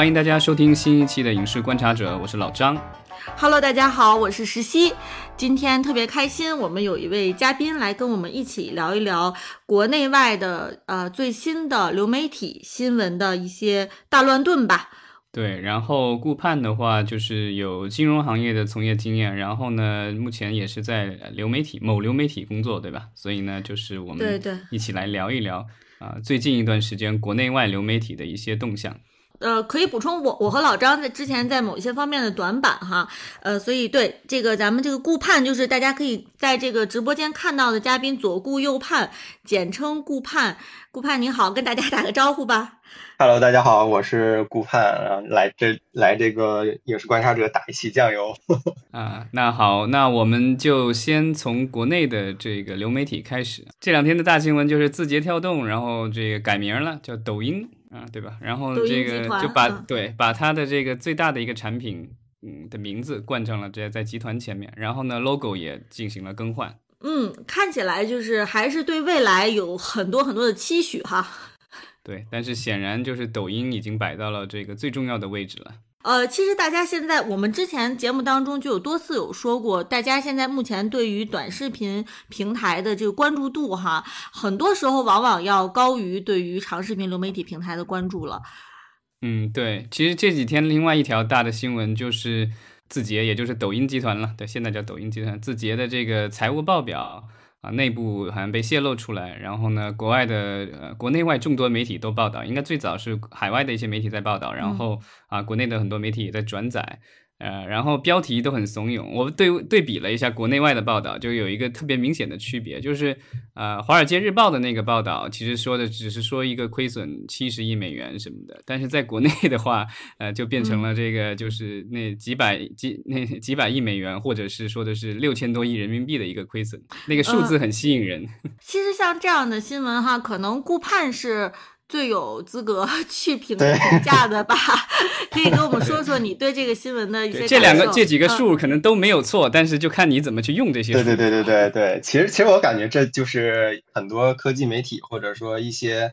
欢迎大家收听新一期的影视观察者，我是老张。Hello，大家好，我是石溪。今天特别开心，我们有一位嘉宾来跟我们一起聊一聊国内外的呃最新的流媒体新闻的一些大乱炖吧。对，然后顾盼的话就是有金融行业的从业经验，然后呢，目前也是在流媒体某流媒体工作，对吧？所以呢，就是我们一起来聊一聊啊，最近一段时间国内外流媒体的一些动向。呃，可以补充我我和老张在之前在某一些方面的短板哈，呃，所以对这个咱们这个顾盼就是大家可以在这个直播间看到的嘉宾左顾右盼，简称顾盼。顾盼你好，跟大家打个招呼吧。Hello，大家好，我是顾盼，来这来这个影视观察者打一期酱油。啊，那好，那我们就先从国内的这个流媒体开始。这两天的大新闻就是字节跳动，然后这个改名了，叫抖音。啊，对吧？然后这个就把对把它的这个最大的一个产品，嗯的名字冠上了这在集团前面，然后呢，logo 也进行了更换。嗯，看起来就是还是对未来有很多很多的期许哈。对，但是显然就是抖音已经摆到了这个最重要的位置了。呃，其实大家现在，我们之前节目当中就有多次有说过，大家现在目前对于短视频平台的这个关注度，哈，很多时候往往要高于对于长视频流媒体平台的关注了。嗯，对，其实这几天另外一条大的新闻就是字节，也就是抖音集团了，对，现在叫抖音集团，字节的这个财务报表。啊，内部好像被泄露出来，然后呢，国外的呃，国内外众多媒体都报道，应该最早是海外的一些媒体在报道，然后啊，国内的很多媒体也在转载。呃，然后标题都很怂恿，我对对比了一下国内外的报道，就有一个特别明显的区别，就是呃，《华尔街日报》的那个报道其实说的只是说一个亏损七十亿美元什么的，但是在国内的话，呃，就变成了这个就是那几百几那几百亿美元，或者是说的是六千多亿人民币的一个亏损，那个数字很吸引人。其实像这样的新闻哈，可能顾盼是。最有资格 去评评价的吧，可以跟我们说说你对这个新闻的一些。这两个这几个数可能都没有错，但是就看你怎么去用这些。对对对对对对，其实其实我感觉这就是很多科技媒体或者说一些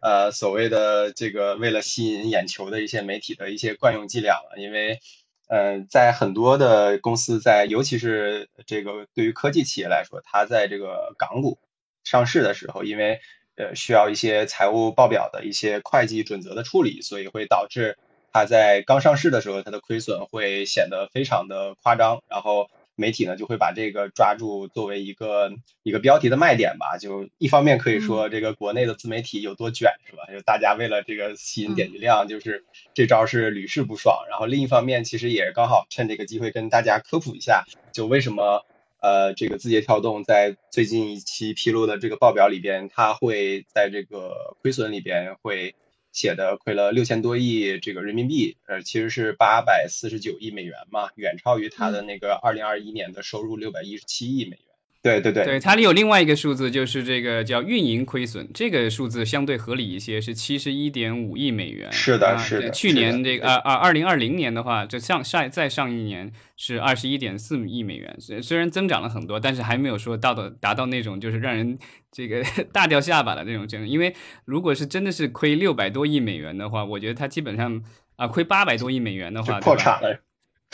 呃所谓的这个为了吸引眼球的一些媒体的一些惯用伎俩了，因为嗯，在很多的公司在尤其是这个对于科技企业来说，它在这个港股上市的时候，因为呃，需要一些财务报表的一些会计准则的处理，所以会导致它在刚上市的时候，它的亏损会显得非常的夸张。然后媒体呢就会把这个抓住作为一个一个标题的卖点吧。就一方面可以说这个国内的自媒体有多卷，是吧？就大家为了这个吸引点击量，就是这招是屡试不爽。然后另一方面，其实也刚好趁这个机会跟大家科普一下，就为什么。呃，这个字节跳动在最近一期披露的这个报表里边，它会在这个亏损里边会写的亏了六千多亿这个人民币，呃，其实是八百四十九亿美元嘛，远超于它的那个二零二一年的收入六百一十七亿美元。对对对，对它里有另外一个数字，就是这个叫运营亏损，这个数字相对合理一些，是七十一点五亿美元。是的，是的。去年这个二二二零二零年的话，就上上再上一年是二十一点四亿美元，虽虽然增长了很多，但是还没有说到的达到那种就是让人这个 大掉下巴的那种程度。因为如果是真的是亏六百多亿美元的话，我觉得它基本上啊亏八百多亿美元的话，破产了。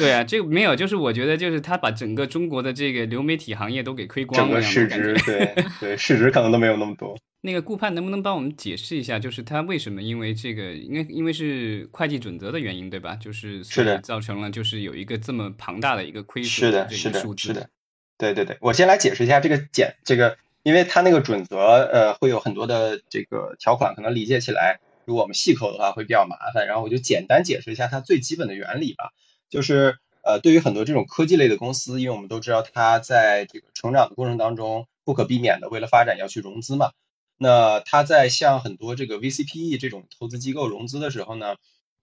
对啊，这个没有，就是我觉得，就是他把整个中国的这个流媒体行业都给亏光了，整个市值，对对，市值可能都没有那么多。那个顾盼能不能帮我们解释一下，就是他为什么因为这个，因为因为是会计准则的原因，对吧？就是是的，造成了就是有一个这么庞大的一个亏损，是的，是的，是的，对对对，我先来解释一下这个减这个，因为它那个准则呃会有很多的这个条款，可能理解起来如果我们细抠的话会比较麻烦，然后我就简单解释一下它最基本的原理吧，就是。呃，对于很多这种科技类的公司，因为我们都知道它在这个成长的过程当中，不可避免的为了发展要去融资嘛。那它在向很多这个 VCPE 这种投资机构融资的时候呢，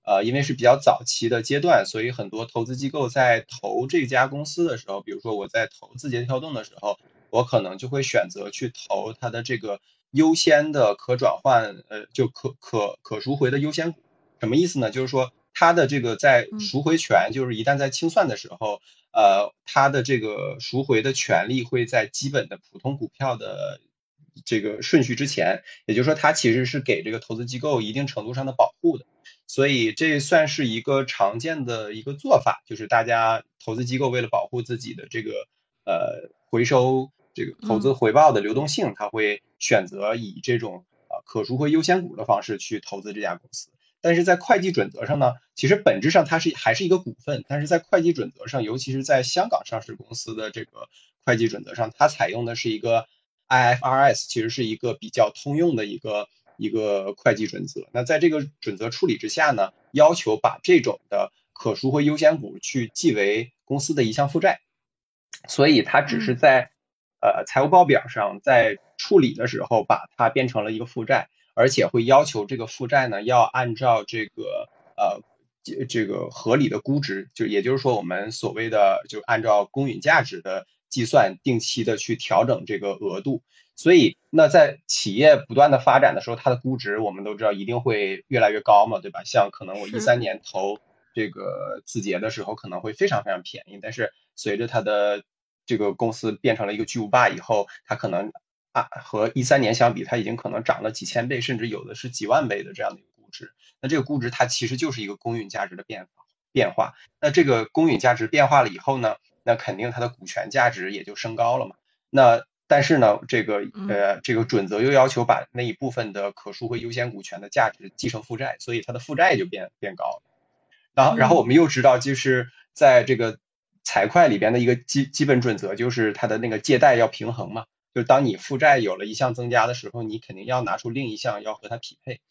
呃，因为是比较早期的阶段，所以很多投资机构在投这家公司的时候，比如说我在投字节跳动的时候，我可能就会选择去投它的这个优先的可转换，呃，就可可可赎回的优先股。什么意思呢？就是说。它的这个在赎回权，就是一旦在清算的时候，呃，它的这个赎回的权利会在基本的普通股票的这个顺序之前，也就是说，它其实是给这个投资机构一定程度上的保护的。所以这算是一个常见的一个做法，就是大家投资机构为了保护自己的这个呃回收这个投资回报的流动性，他会选择以这种呃可赎回优先股的方式去投资这家公司。但是在会计准则上呢，其实本质上它是还是一个股份，但是在会计准则上，尤其是在香港上市公司的这个会计准则上，它采用的是一个 IFRS，其实是一个比较通用的一个。一个会计准则，那在这个准则处理之下呢，要求把这种的可赎回优先股去记为公司的一项负债，所以它只是在呃财务报表上在处理的时候把它变成了一个负债，而且会要求这个负债呢要按照这个呃这这个合理的估值，就也就是说我们所谓的就按照公允价值的计算，定期的去调整这个额度。所以，那在企业不断的发展的时候，它的估值我们都知道一定会越来越高嘛，对吧？像可能我一三年投这个字节的时候，可能会非常非常便宜，但是随着它的这个公司变成了一个巨无霸以后，它可能啊和一三年相比，它已经可能涨了几千倍，甚至有的是几万倍的这样的一个估值。那这个估值它其实就是一个公允价值的变化变化。那这个公允价值变化了以后呢，那肯定它的股权价值也就升高了嘛。那但是呢，这个呃，这个准则又要求把那一部分的可赎回优先股权的价值继承负债，所以它的负债就变变高了。然后，然后我们又知道，就是在这个财会里边的一个基基本准则，就是它的那个借贷要平衡嘛。就当你负债有了一项增加的时候，你肯定要拿出另一项要和它匹配。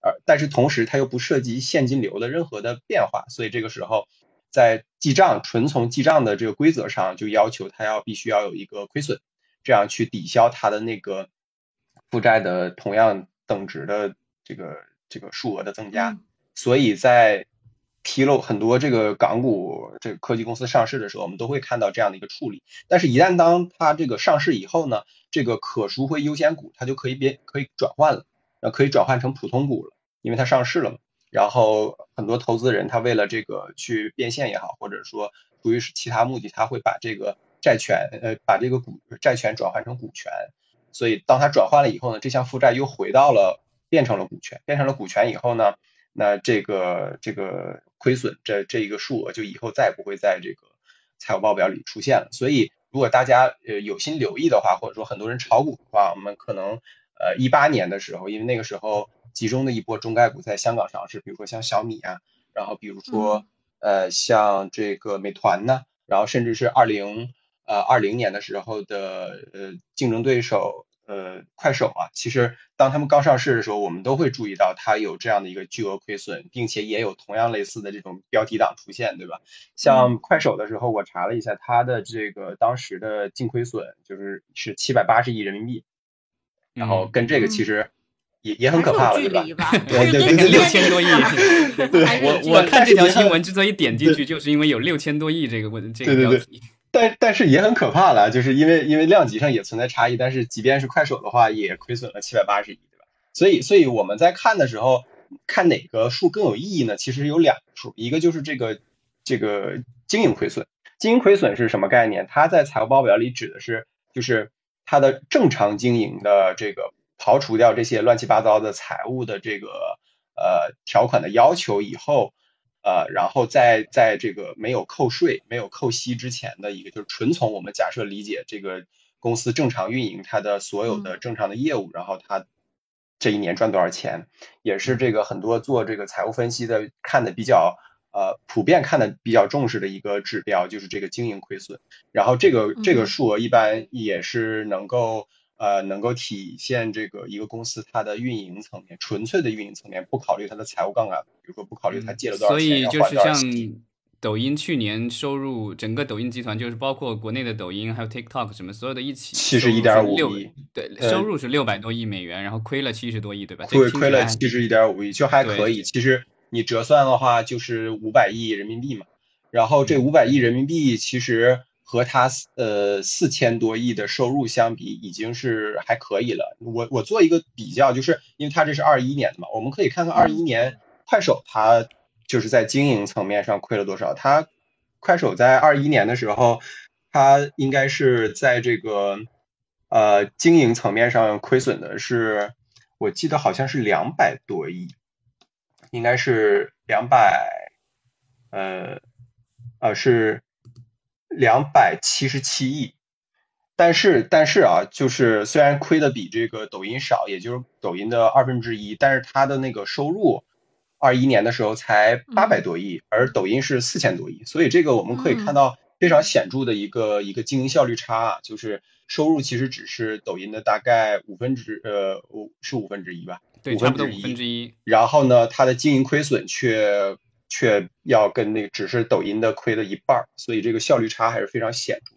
而但是同时，它又不涉及现金流的任何的变化，所以这个时候在记账纯从记账的这个规则上，就要求它要必须要有一个亏损。这样去抵消它的那个负债的同样等值的这个这个数额的增加，所以在披露很多这个港股这个科技公司上市的时候，我们都会看到这样的一个处理。但是，一旦当它这个上市以后呢，这个可赎回优先股它就可以变可以转换了，呃，可以转换成普通股了，因为它上市了嘛。然后很多投资人他为了这个去变现也好，或者说出于其他目的，他会把这个。债权，呃，把这个股债权转换成股权，所以当它转换了以后呢，这项负债又回到了变成了股权，变成了股权以后呢，那这个这个亏损这这一个数额就以后再也不会在这个财务报表里出现了。所以如果大家呃有心留意的话，或者说很多人炒股的话，我们可能呃一八年的时候，因为那个时候集中的一波中概股在香港上市，比如说像小米啊，然后比如说呃像这个美团呢，然后甚至是二零。呃，二零年的时候的呃竞争对手呃快手啊，其实当他们刚上市的时候，我们都会注意到它有这样的一个巨额亏损，并且也有同样类似的这种标题党出现，对吧？像快手的时候，我查了一下，它的这个当时的净亏损就是是七百八十亿人民币，然后跟这个其实也也很可怕了，对吧？对对对，六千多亿。对，我我看这条新闻之所以点进去，就是因为有六千多亿这个问这个标题。但但是也很可怕了，就是因为因为量级上也存在差异，但是即便是快手的话，也亏损了七百八十亿，对吧？所以所以我们在看的时候，看哪个数更有意义呢？其实有两个数，一个就是这个这个经营亏损，经营亏损是什么概念？它在财务报表里指的是就是它的正常经营的这个刨除掉这些乱七八糟的财务的这个呃条款的要求以后。呃，然后在在这个没有扣税、没有扣息之前的一个，就是纯从我们假设理解这个公司正常运营它的所有的正常的业务，然后它这一年赚多少钱，也是这个很多做这个财务分析的看的比较呃普遍看的比较重视的一个指标，就是这个经营亏损。然后这个这个数额一般也是能够。呃，能够体现这个一个公司它的运营层面，纯粹的运营层面，不考虑它的财务杠杆，比如说不考虑它借了多少钱，所以就是像抖音去年收入，整个抖音集团就是包括国内的抖音还有 TikTok 什么所有的一起，七十一点五亿，对，收入是六百多亿美元，然后亏了七十多亿，对吧？亏亏了七十一点五亿，就还可以。其实你折算的话，就是五百亿人民币嘛。然后这五百亿人民币其实。和它呃四千多亿的收入相比，已经是还可以了。我我做一个比较，就是因为它这是二一年的嘛，我们可以看看二一年快手它就是在经营层面上亏了多少。它快手在二一年的时候，它应该是在这个呃，经营层面上亏损的是，我记得好像是两百多亿，应该是两百，呃，呃是两百七十七亿。但是，但是啊，就是虽然亏的比这个抖音少，也就是抖音的二分之一，但是它的那个收入，二一年的时候才八百多亿，而抖音是四千多亿，所以这个我们可以看到非常显著的一个一个经营效率差啊，就是。收入其实只是抖音的大概五分之呃五是五分之一吧，对，五分之一。然后呢，它的经营亏损却却要跟那个只是抖音的亏了一半儿，所以这个效率差还是非常显著。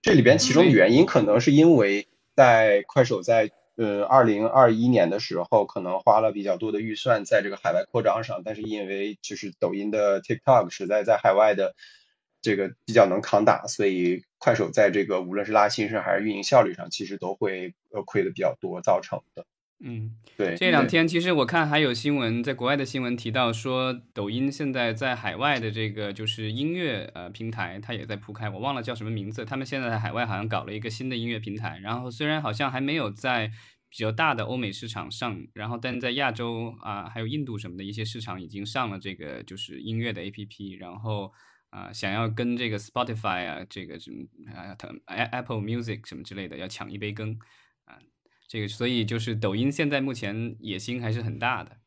这里边其中的原因可能是因为在快手在呃二零二一年的时候可能花了比较多的预算在这个海外扩张上，但是因为就是抖音的 TikTok 实在在海外的。这个比较能扛打，所以快手在这个无论是拉新上还是运营效率上，其实都会呃亏的比较多造成的。嗯，对。这两天其实我看还有新闻，在国外的新闻提到说，抖音现在在海外的这个就是音乐呃平台，它也在铺开，我忘了叫什么名字。他们现在在海外好像搞了一个新的音乐平台，然后虽然好像还没有在比较大的欧美市场上，然后但在亚洲啊还有印度什么的一些市场已经上了这个就是音乐的 APP，然后。啊，想要跟这个 Spotify 啊，这个什么啊，Apple Music 什么之类的，要抢一杯羹啊，这个所以就是抖音现在目前野心还是很大的。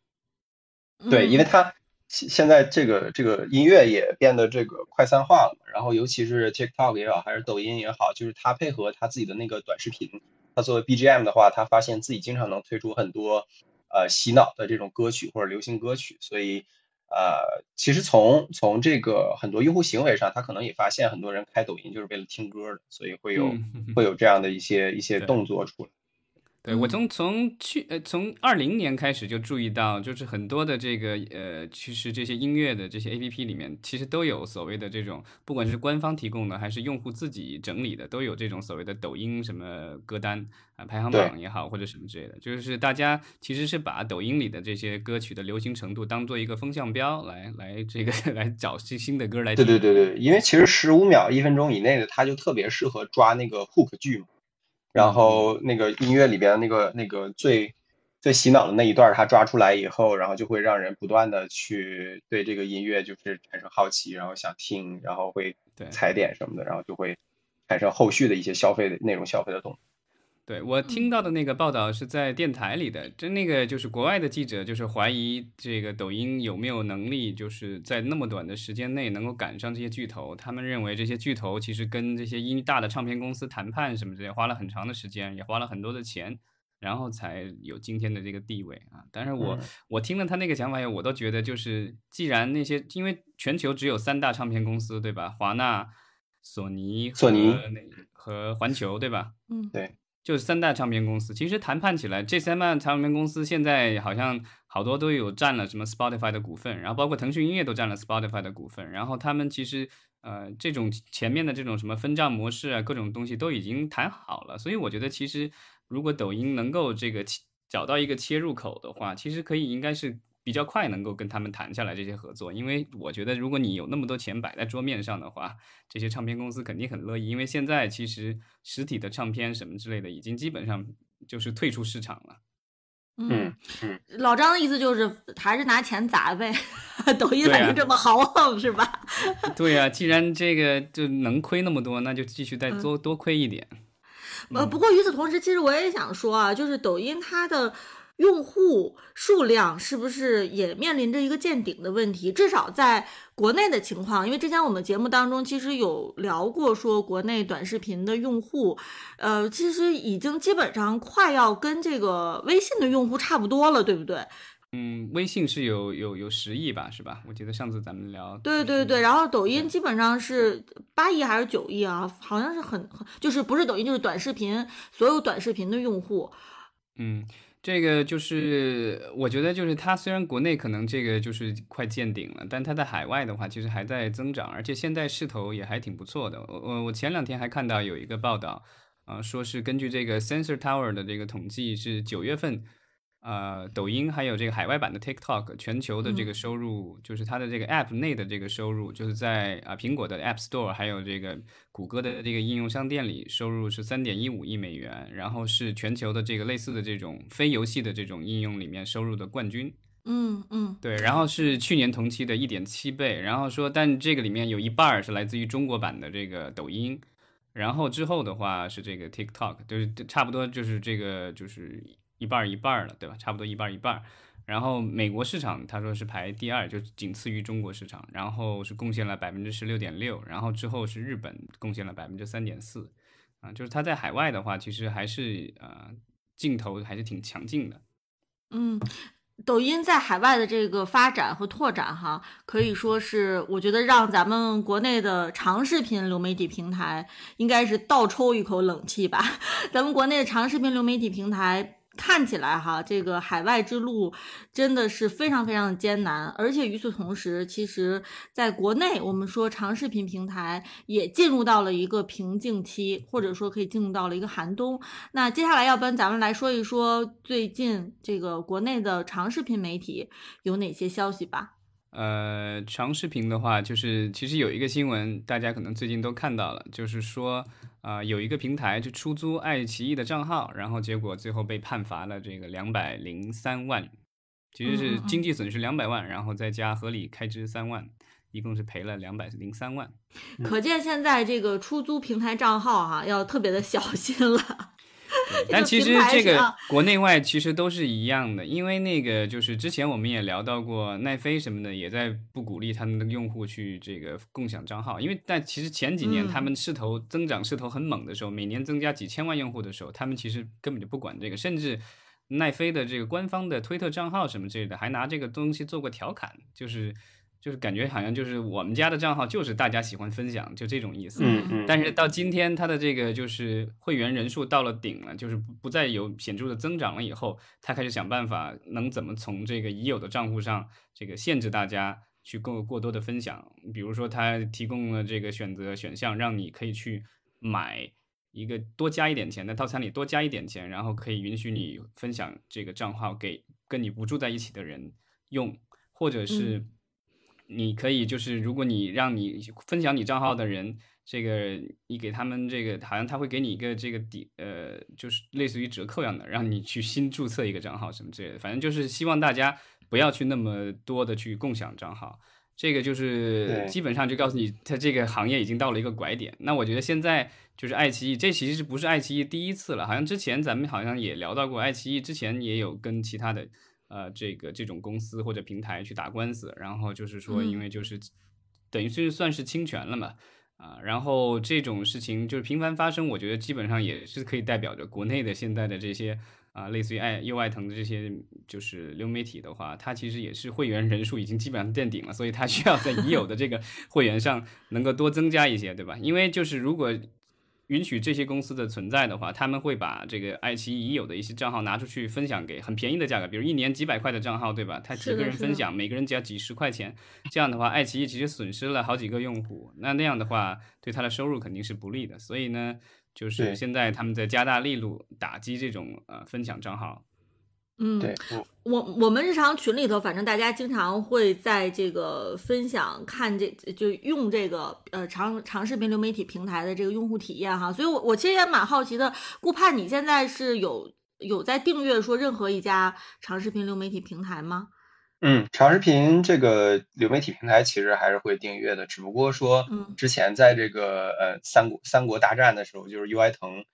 对，因为它现在这个这个音乐也变得这个快餐化了，然后尤其是 TikTok 也好，还是抖音也好，就是它配合它自己的那个短视频，它作为 BGM 的话，它发现自己经常能推出很多呃洗脑的这种歌曲或者流行歌曲，所以。呃，其实从从这个很多用户行为上，他可能也发现很多人开抖音就是为了听歌的，所以会有会有这样的一些一些动作出来。对我从从去呃从二零年开始就注意到，就是很多的这个呃，其实这些音乐的这些 A P P 里面，其实都有所谓的这种，不管是官方提供的还是用户自己整理的，都有这种所谓的抖音什么歌单啊排行榜也好或者什么之类的，就是大家其实是把抖音里的这些歌曲的流行程度当做一个风向标来来这个 来找新新的歌来听。对对对对，因为其实十五秒一分钟以内的，它就特别适合抓那个 hook 剧嘛。然后那个音乐里边那个那个最最洗脑的那一段，他抓出来以后，然后就会让人不断的去对这个音乐就是产生好奇，然后想听，然后会踩点什么的，然后就会产生后续的一些消费的内容消费的动作。对我听到的那个报道是在电台里的，就那个就是国外的记者，就是怀疑这个抖音有没有能力，就是在那么短的时间内能够赶上这些巨头。他们认为这些巨头其实跟这些音大的唱片公司谈判什么之类，花了很长的时间，也花了很多的钱，然后才有今天的这个地位啊。但是我我听了他那个想法以后，我都觉得就是既然那些因为全球只有三大唱片公司对吧？华纳、索尼、索尼和环球对吧？嗯，对。就是三大唱片公司，其实谈判起来，这三大唱片公司现在好像好多都有占了什么 Spotify 的股份，然后包括腾讯音乐都占了 Spotify 的股份，然后他们其实呃这种前面的这种什么分账模式啊，各种东西都已经谈好了，所以我觉得其实如果抖音能够这个找到一个切入口的话，其实可以应该是。比较快能够跟他们谈下来这些合作，因为我觉得如果你有那么多钱摆在桌面上的话，这些唱片公司肯定很乐意。因为现在其实实体的唱片什么之类的已经基本上就是退出市场了。嗯嗯，老张的意思就是还是拿钱砸呗，抖音反正这么豪横是吧？对呀，既然这个就能亏那么多，那就继续再多多亏一点。呃，不过与此同时，其实我也想说啊，就是抖音它的。用户数量是不是也面临着一个见顶的问题？至少在国内的情况，因为之前我们节目当中其实有聊过，说国内短视频的用户，呃，其实已经基本上快要跟这个微信的用户差不多了，对不对？嗯，微信是有有有十亿吧，是吧？我记得上次咱们聊。对对对，然后抖音基本上是八亿还是九亿啊？好像是很很，就是不是抖音就是短视频，所有短视频的用户。嗯。这个就是我觉得，就是它虽然国内可能这个就是快见顶了，但它在海外的话，其实还在增长，而且现在势头也还挺不错的。我我我前两天还看到有一个报道，啊，说是根据这个 Sensor Tower 的这个统计，是九月份，呃，抖音还有这个海外版的 TikTok，全球的这个收入，就是它的这个 App 内的这个收入，就是在啊苹果的 App Store，还有这个谷歌的这个应用商店里，收入是三点一五亿美元，然后是全球的这个类似的这种非游戏的这种应用里面收入的冠军。嗯嗯，对，然后是去年同期的一点七倍，然后说，但这个里面有一半儿是来自于中国版的这个抖音，然后之后的话是这个 TikTok，就是差不多就是这个就是。一半一半了，对吧？差不多一半一半。然后美国市场他说是排第二，就仅次于中国市场，然后是贡献了百分之十六点六，然后之后是日本贡献了百分之三点四，啊，就是它在海外的话，其实还是呃镜头还是挺强劲的。嗯，抖音在海外的这个发展和拓展，哈，可以说是我觉得让咱们国内的长视频流媒体平台应该是倒抽一口冷气吧。咱们国内的长视频流媒体平台。看起来哈，这个海外之路真的是非常非常的艰难，而且与此同时，其实在国内，我们说长视频平台也进入到了一个瓶颈期，或者说可以进入到了一个寒冬。那接下来，要不然咱们来说一说最近这个国内的长视频媒体有哪些消息吧。呃，长视频的话，就是其实有一个新闻，大家可能最近都看到了，就是说。啊，有一个平台就出租爱奇艺的账号，然后结果最后被判罚了这个两百零三万，其实是经济损失两百万，然后再加合理开支三万，一共是赔了两百零三万。可见现在这个出租平台账号哈，要特别的小心了。但其实这个国内外其实都是一样的，因为那个就是之前我们也聊到过，奈飞什么的也在不鼓励他们的用户去这个共享账号，因为但其实前几年他们势头增长势头很猛的时候，每年增加几千万用户的时候，他们其实根本就不管这个，甚至奈飞的这个官方的推特账号什么之类的，还拿这个东西做过调侃，就是。就是感觉好像就是我们家的账号就是大家喜欢分享，就这种意思。嗯嗯。但是到今天，它的这个就是会员人数到了顶了，就是不不再有显著的增长了以后，他开始想办法能怎么从这个已有的账户上这个限制大家去过过多的分享。比如说，他提供了这个选择选项，让你可以去买一个多加一点钱的套餐里多加一点钱，然后可以允许你分享这个账号给跟你不住在一起的人用，或者是。你可以就是，如果你让你分享你账号的人，这个你给他们这个，好像他会给你一个这个抵，呃，就是类似于折扣一样的，让你去新注册一个账号什么之类的。反正就是希望大家不要去那么多的去共享账号。这个就是基本上就告诉你，它这个行业已经到了一个拐点。那我觉得现在就是爱奇艺，这其实不是爱奇艺第一次了，好像之前咱们好像也聊到过，爱奇艺之前也有跟其他的。呃，这个这种公司或者平台去打官司，然后就是说，因为就是等于是算是侵权了嘛，啊，然后这种事情就是频繁发生，我觉得基本上也是可以代表着国内的现在的这些啊，类似于爱优爱腾的这些就是流媒体的话，它其实也是会员人数已经基本上垫顶了，所以它需要在已有的这个会员上能够多增加一些，对吧？因为就是如果。允许这些公司的存在的话，他们会把这个爱奇艺已有的一些账号拿出去分享给很便宜的价格，比如一年几百块的账号，对吧？他几个人分享，每个人只要几十块钱，这样的话，爱奇艺其实损失了好几个用户，那那样的话，对他的收入肯定是不利的。所以呢，就是现在他们在加大力度打击这种呃分享账号。嗯，对，我我们日常群里头，反正大家经常会在这个分享看这就用这个呃长长视频流媒体平台的这个用户体验哈，所以我我其实也蛮好奇的，顾盼你现在是有有在订阅说任何一家长视频流媒体平台吗？嗯，长视频这个流媒体平台其实还是会订阅的，只不过说之前在这个呃三国三国大战的时候，就是 UI 腾。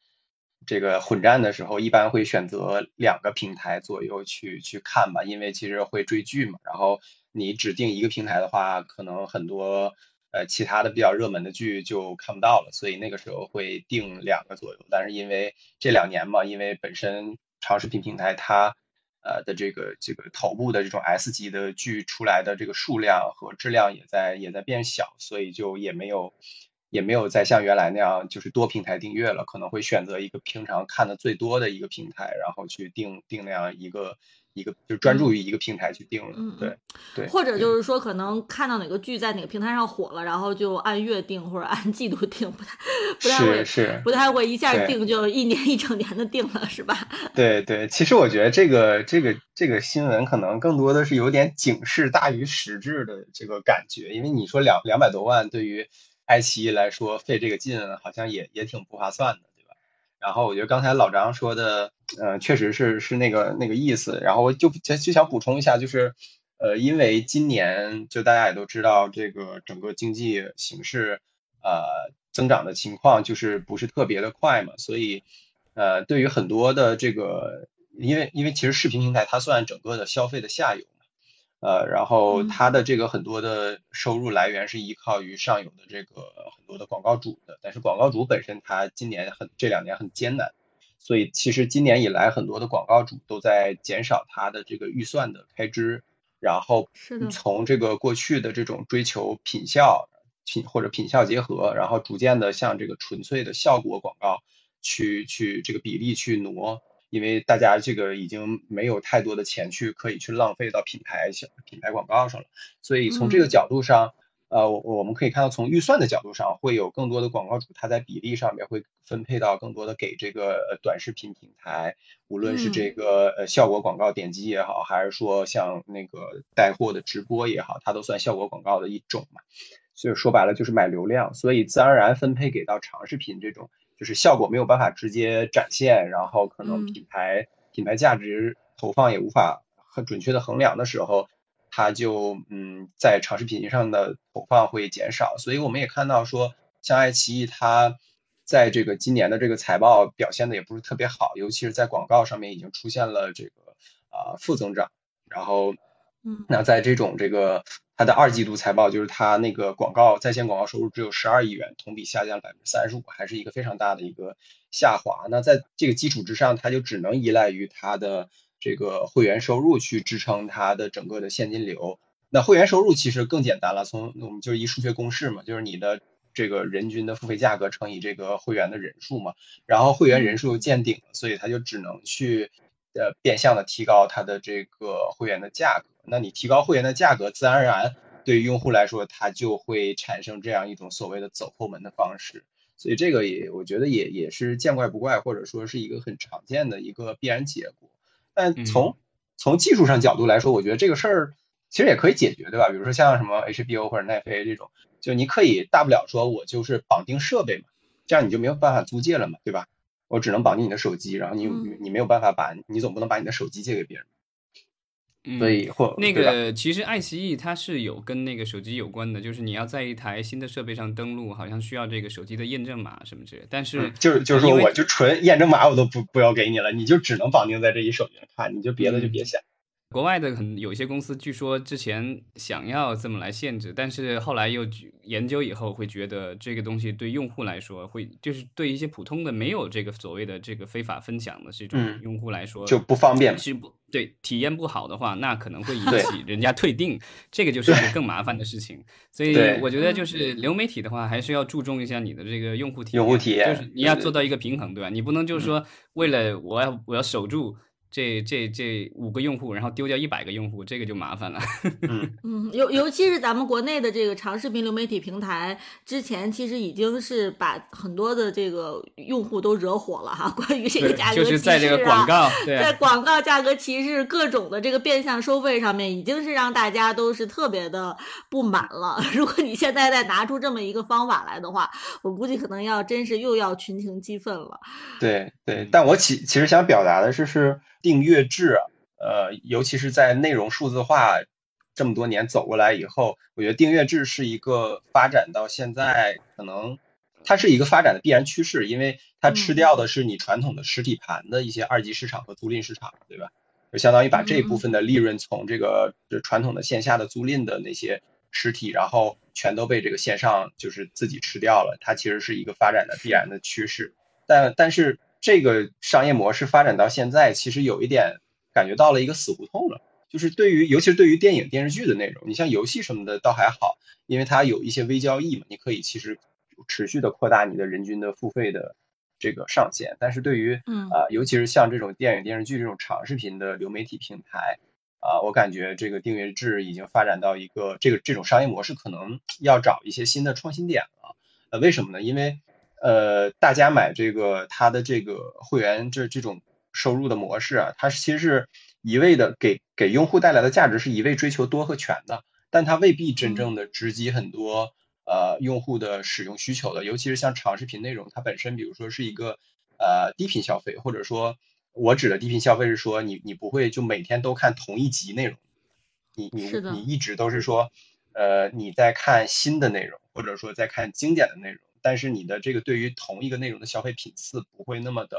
这个混战的时候，一般会选择两个平台左右去去看吧，因为其实会追剧嘛。然后你指定一个平台的话，可能很多呃其他的比较热门的剧就看不到了，所以那个时候会定两个左右。但是因为这两年嘛，因为本身长视频平台它呃的这个这个头部的这种 S 级的剧出来的这个数量和质量也在也在变小，所以就也没有也没有再像原来那样就是多平台订阅了，可能会选择一个平常看的最多的一个平台，然后去订订那样一个。一个就专注于一个平台去定了，对对，或者就是说可能看到哪个剧在哪个平台上火了，然后就按月定或者按季度定，不太不太会是不太会一下定就一年一整年的定了，是吧？对对，其实我觉得这个这个这个新闻可能更多的是有点警示大于实质的这个感觉，因为你说两两百多万对于爱奇艺来说费这个劲好像也也挺不划算的。对吧然后我觉得刚才老张说的，呃，确实是是那个那个意思。然后我就就就想补充一下，就是，呃，因为今年就大家也都知道，这个整个经济形势，呃，增长的情况就是不是特别的快嘛，所以，呃，对于很多的这个，因为因为其实视频平台它算整个的消费的下游。呃，然后它的这个很多的收入来源是依靠于上游的这个很多的广告主的，但是广告主本身它今年很这两年很艰难，所以其实今年以来很多的广告主都在减少它的这个预算的开支，然后从这个过去的这种追求品效品或者品效结合，然后逐渐的向这个纯粹的效果广告去去这个比例去挪。因为大家这个已经没有太多的钱去可以去浪费到品牌小品牌广告上了，所以从这个角度上，呃，我我们可以看到从预算的角度上，会有更多的广告主他在比例上面会分配到更多的给这个短视频平台，无论是这个呃效果广告点击也好，还是说像那个带货的直播也好，它都算效果广告的一种嘛，所以说白了就是买流量，所以自然而然分配给到长视频这种。就是效果没有办法直接展现，然后可能品牌品牌价值投放也无法很准确的衡量的时候，它就嗯在长视频上的投放会减少。所以我们也看到说，像爱奇艺它在这个今年的这个财报表现的也不是特别好，尤其是在广告上面已经出现了这个啊负增长，然后。嗯，那在这种这个它的二季度财报，就是它那个广告在线广告收入只有十二亿元，同比下降百分之三十五，还是一个非常大的一个下滑。那在这个基础之上，它就只能依赖于它的这个会员收入去支撑它的整个的现金流。那会员收入其实更简单了，从我们就是一数学公式嘛，就是你的这个人均的付费价格乘以这个会员的人数嘛，然后会员人数又见顶了，所以它就只能去呃变相的提高它的这个会员的价格。那你提高会员的价格，自然而然对于用户来说，它就会产生这样一种所谓的走后门的方式。所以这个也，我觉得也也是见怪不怪，或者说是一个很常见的一个必然结果。但从从技术上角度来说，我觉得这个事儿其实也可以解决，对吧？比如说像什么 HBO 或者奈飞这种，就你可以大不了说我就是绑定设备嘛，这样你就没有办法租借了嘛，对吧？我只能绑定你的手机，然后你你没有办法把，你总不能把你的手机借给别人。所以或那个其实爱奇艺它是有跟那个手机有关的，就是你要在一台新的设备上登录，好像需要这个手机的验证码什么之类。但是就是就是说，我就纯验证码我都不不要给你了，你就只能绑定在这一手机上看，你就别的就别想。国外的很有些公司，据说之前想要这么来限制，但是后来又研究以后会觉得这个东西对用户来说，会就是对一些普通的没有这个所谓的这个非法分享的这种用户来说就不方便。是不对体验不好的话，那可能会引起人家退订，这个就是一个更麻烦的事情。所以我觉得就是流媒体的话，还是要注重一下你的这个用户体验，用户体验就是你要做到一个平衡，对吧？你不能就是说为了我要我要守住。这这这五个用户，然后丢掉一百个用户，这个就麻烦了。嗯，尤尤其是咱们国内的这个长视频流媒体平台，之前其实已经是把很多的这个用户都惹火了哈。关于这个价格歧视啊，在广告价格歧视各种的这个变相收费上面，已经是让大家都是特别的不满了。如果你现在再拿出这么一个方法来的话，我估计可能要真是又要群情激愤了。对对，但我其其实想表达的是是。订阅制，呃，尤其是在内容数字化这么多年走过来以后，我觉得订阅制是一个发展到现在可能它是一个发展的必然趋势，因为它吃掉的是你传统的实体盘的一些二级市场和租赁市场，对吧？就相当于把这一部分的利润从这个就传统的线下的租赁的那些实体，然后全都被这个线上就是自己吃掉了。它其实是一个发展的必然的趋势，但但是。这个商业模式发展到现在，其实有一点感觉到了一个死胡同了。就是对于，尤其是对于电影电视剧的内容，你像游戏什么的倒还好，因为它有一些微交易嘛，你可以其实持续的扩大你的人均的付费的这个上限。但是对于嗯啊，尤其是像这种电影电视剧这种长视频的流媒体平台啊，我感觉这个订阅制已经发展到一个这个这种商业模式可能要找一些新的创新点了。呃，为什么呢？因为呃，大家买这个它的这个会员这这种收入的模式啊，它其实是一味的给给用户带来的价值是一味追求多和全的，但它未必真正的直击很多呃用户的使用需求的，尤其是像长视频内容，它本身比如说是一个呃低频消费，或者说我指的低频消费是说你你不会就每天都看同一集内容，你你你一直都是说呃你在看新的内容，或者说在看经典的内容，但是你的这个对于同一个内容的消费频次不会那么的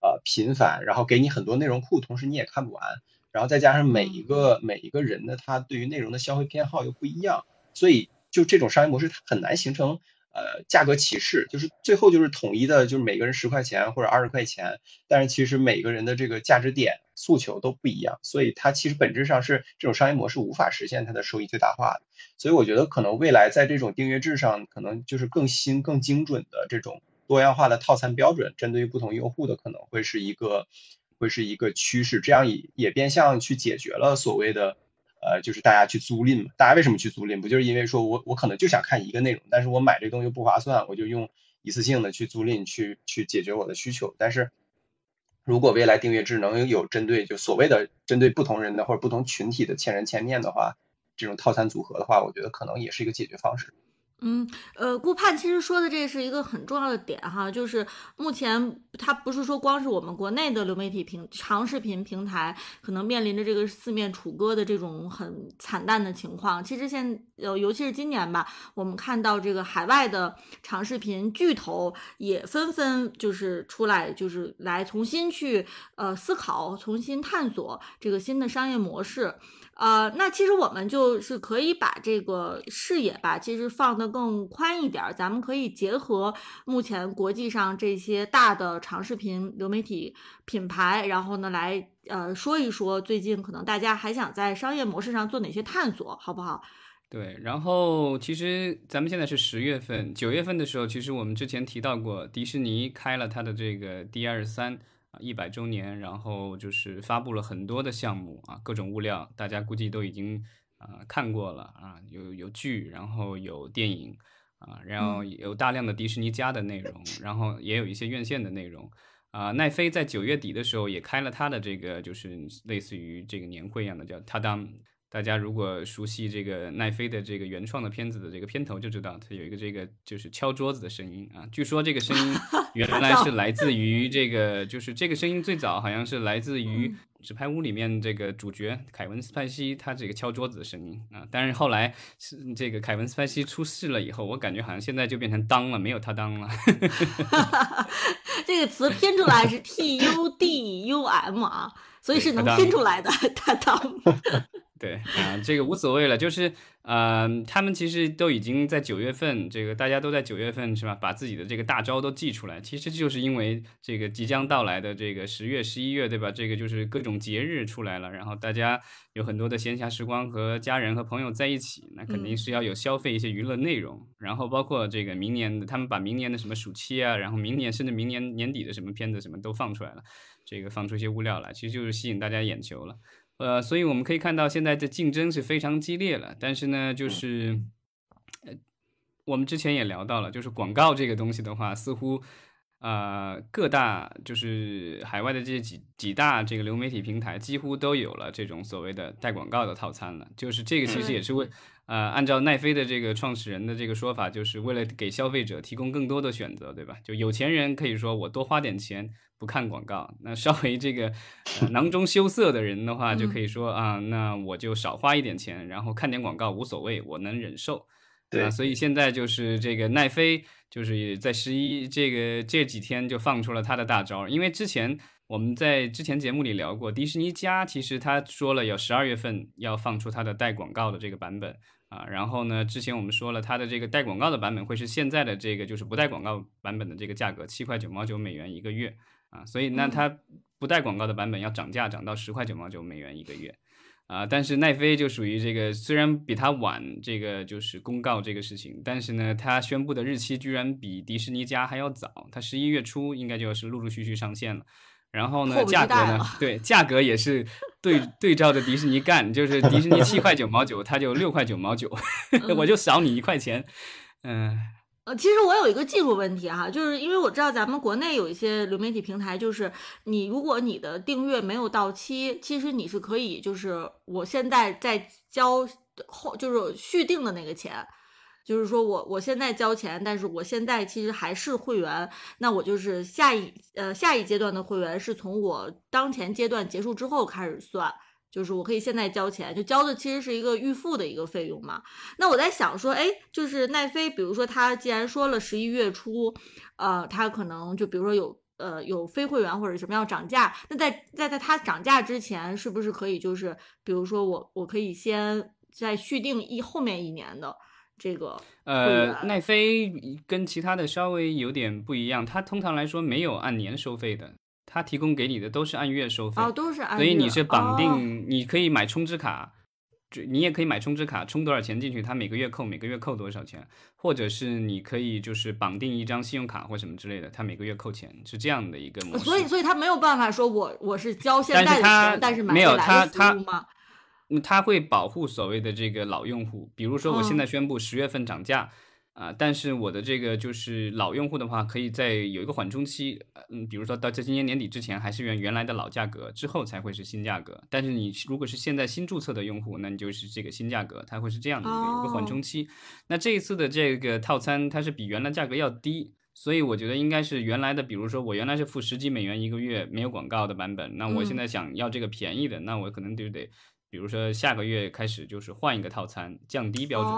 呃频繁，然后给你很多内容库，同时你也看不完。然后再加上每一个每一个人呢，他对于内容的消费偏好又不一样，所以就这种商业模式它很难形成呃价格歧视，就是最后就是统一的，就是每个人十块钱或者二十块钱，但是其实每个人的这个价值点诉求都不一样，所以它其实本质上是这种商业模式无法实现它的收益最大化的。所以我觉得可能未来在这种订阅制上，可能就是更新更精准的这种多样化的套餐标准，针对于不同用户的可能会是一个。会是一个趋势，这样也也变相去解决了所谓的，呃，就是大家去租赁嘛。大家为什么去租赁？不就是因为说我我可能就想看一个内容，但是我买这东西不划算，我就用一次性的去租赁去去解决我的需求。但是如果未来订阅制能有针对就所谓的针对不同人的或者不同群体的千人千面的话，这种套餐组合的话，我觉得可能也是一个解决方式。嗯，呃，顾盼其实说的这是一个很重要的点哈，就是目前它不是说光是我们国内的流媒体平长视频平台可能面临着这个四面楚歌的这种很惨淡的情况，其实现呃尤其是今年吧，我们看到这个海外的长视频巨头也纷纷就是出来，就是来重新去呃思考、重新探索这个新的商业模式。呃，那其实我们就是可以把这个视野吧，其实放得更宽一点。咱们可以结合目前国际上这些大的长视频流媒体品牌，然后呢来呃说一说最近可能大家还想在商业模式上做哪些探索，好不好？对，然后其实咱们现在是十月份，九月份的时候，其实我们之前提到过，迪士尼开了它的这个 D 二三。啊，一百周年，然后就是发布了很多的项目啊，各种物料，大家估计都已经啊看过了啊，有有剧，然后有电影啊，然后有大量的迪士尼家的内容，然后也有一些院线的内容啊。奈飞在九月底的时候也开了他的这个，就是类似于这个年会一样的，叫他当。大家如果熟悉这个奈飞的这个原创的片子的这个片头，就知道它有一个这个就是敲桌子的声音啊。据说这个声音 原来是来自于这个，就是这个声音最早好像是来自于《纸牌屋》里面这个主角凯文·斯派西他这个敲桌子的声音啊。但是后来是这个凯文·斯派西出事了以后，我感觉好像现在就变成当了，没有他当了。这个词拼出来是 T U D U M 啊，所以是能拼出来的，他当。对啊，这个无所谓了，就是呃，他们其实都已经在九月份，这个大家都在九月份是吧？把自己的这个大招都寄出来，其实就是因为这个即将到来的这个十月、十一月，对吧？这个就是各种节日出来了，然后大家有很多的闲暇时光和家人和朋友在一起，那肯定是要有消费一些娱乐内容，然后包括这个明年的，他们把明年的什么暑期啊，然后明年甚至明年年底的什么片子什么都放出来了，这个放出一些物料来，其实就是吸引大家眼球了。呃，所以我们可以看到现在的竞争是非常激烈了，但是呢，就是，呃，我们之前也聊到了，就是广告这个东西的话，似乎，呃，各大就是海外的这几几大这个流媒体平台几乎都有了这种所谓的带广告的套餐了，就是这个其实也是为，呃，按照奈飞的这个创始人的这个说法，就是为了给消费者提供更多的选择，对吧？就有钱人可以说我多花点钱。不看广告，那稍微这个 囊中羞涩的人的话，就可以说啊，那我就少花一点钱，然后看点广告无所谓，我能忍受。对，所以现在就是这个奈飞，就是在十一这个这几天就放出了他的大招，因为之前我们在之前节目里聊过，迪士尼家其实他说了，有十二月份要放出它的带广告的这个版本啊，然后呢，之前我们说了，它的这个带广告的版本会是现在的这个就是不带广告版本的这个价格，七块九毛九美元一个月。啊，所以那它不带广告的版本要涨价，涨到十块九毛九美元一个月，啊，但是奈飞就属于这个，虽然比它晚，这个就是公告这个事情，但是呢，它宣布的日期居然比迪士尼家还要早，它十一月初应该就是陆陆续续上线了。然后呢，价格呢，对，价格也是对对照着迪士尼干，就是迪士尼七块九毛九，它就六块九毛九，我就少你一块钱，嗯。呃，呃其实我有一个技术问题哈，就是因为我知道咱们国内有一些流媒体平台，就是你如果你的订阅没有到期，其实你是可以，就是我现在在交后就是续订的那个钱，就是说我我现在交钱，但是我现在其实还是会员，那我就是下一呃下一阶段的会员是从我当前阶段结束之后开始算。就是我可以现在交钱，就交的其实是一个预付的一个费用嘛。那我在想说，哎，就是奈飞，比如说他既然说了十一月初，呃，他可能就比如说有呃有非会员或者什么要涨价，那在在在它涨价之前，是不是可以就是比如说我我可以先再续订一后面一年的这个呃，奈飞跟其他的稍微有点不一样，它通常来说没有按年收费的。他提供给你的都是按月收费，哦，都是按月，所以你是绑定，你可以买充值卡，就你也可以买充值卡，充多少钱进去，他每个月扣，每个月扣多少钱，或者是你可以就是绑定一张信用卡或什么之类的，他每个月扣钱，是这样的一个模式。所以，所以他没有办法说我我是交现在的钱，但是没有他他他会保护所谓的这个老用户，比如说我现在宣布十月份涨价。啊，但是我的这个就是老用户的话，可以在有一个缓冲期，嗯，比如说到在今年年底之前还是原原来的老价格，之后才会是新价格。但是你如果是现在新注册的用户，那你就是这个新价格，它会是这样的一个一个缓冲期。那这一次的这个套餐，它是比原来价格要低，所以我觉得应该是原来的，比如说我原来是付十几美元一个月没有广告的版本，那我现在想要这个便宜的，那我可能就得，比如说下个月开始就是换一个套餐，降低标准。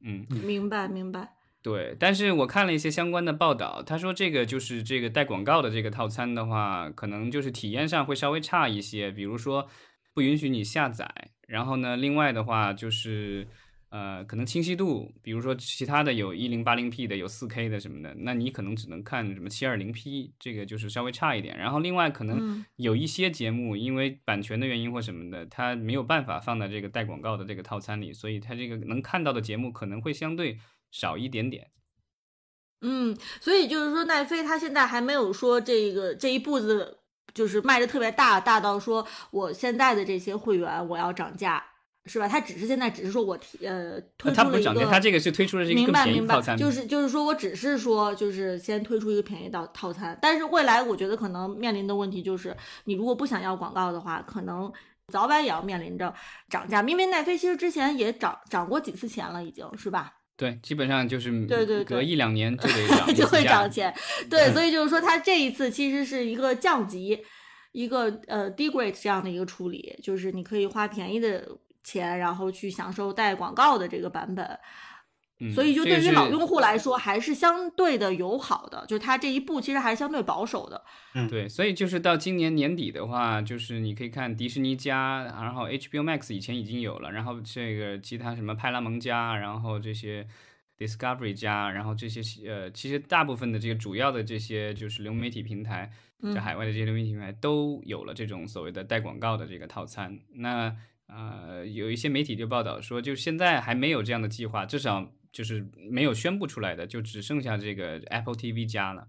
嗯，明白明白。对，但是我看了一些相关的报道，他说这个就是这个带广告的这个套餐的话，可能就是体验上会稍微差一些，比如说不允许你下载，然后呢，另外的话就是呃，可能清晰度，比如说其他的有一零八零 P 的，有四 K 的什么的，那你可能只能看什么七二零 P，这个就是稍微差一点。然后另外可能有一些节目因为版权的原因或什么的，它没有办法放在这个带广告的这个套餐里，所以它这个能看到的节目可能会相对。少一点点，嗯，所以就是说，奈飞它现在还没有说这个这一步子就是迈的特别大，大到说我现在的这些会员我要涨价，是吧？他只是现在只是说我提呃推出了一个，他这个是推出了一个便宜套餐，就是就是说我只是说就是先推出一个便宜的套餐，但是未来我觉得可能面临的问题就是，你如果不想要广告的话，可能早晚也要面临着涨价，因为奈飞其实之前也涨涨过几次钱了，已经是吧？对，基本上就是对对隔一两年就得 涨，就会涨钱。对，所以就是说，它这一次其实是一个降级，一个呃 degrade 这样的一个处理，就是你可以花便宜的钱，然后去享受带广告的这个版本。所以，就对于老用户来说，还是相对的友好的。就是它这一步其实还是相对保守的。嗯，对。所以就是到今年年底的话，就是你可以看迪士尼加，然后 HBO Max 以前已经有了，然后这个其他什么派拉蒙加，然后这些 Discovery 加，然后这些呃，其实大部分的这个主要的这些就是流媒体平台，在海外的这些流媒体平台都有了这种所谓的带广告的这个套餐。那呃，有一些媒体就报道说，就现在还没有这样的计划，至少。就是没有宣布出来的，就只剩下这个 Apple TV 加了。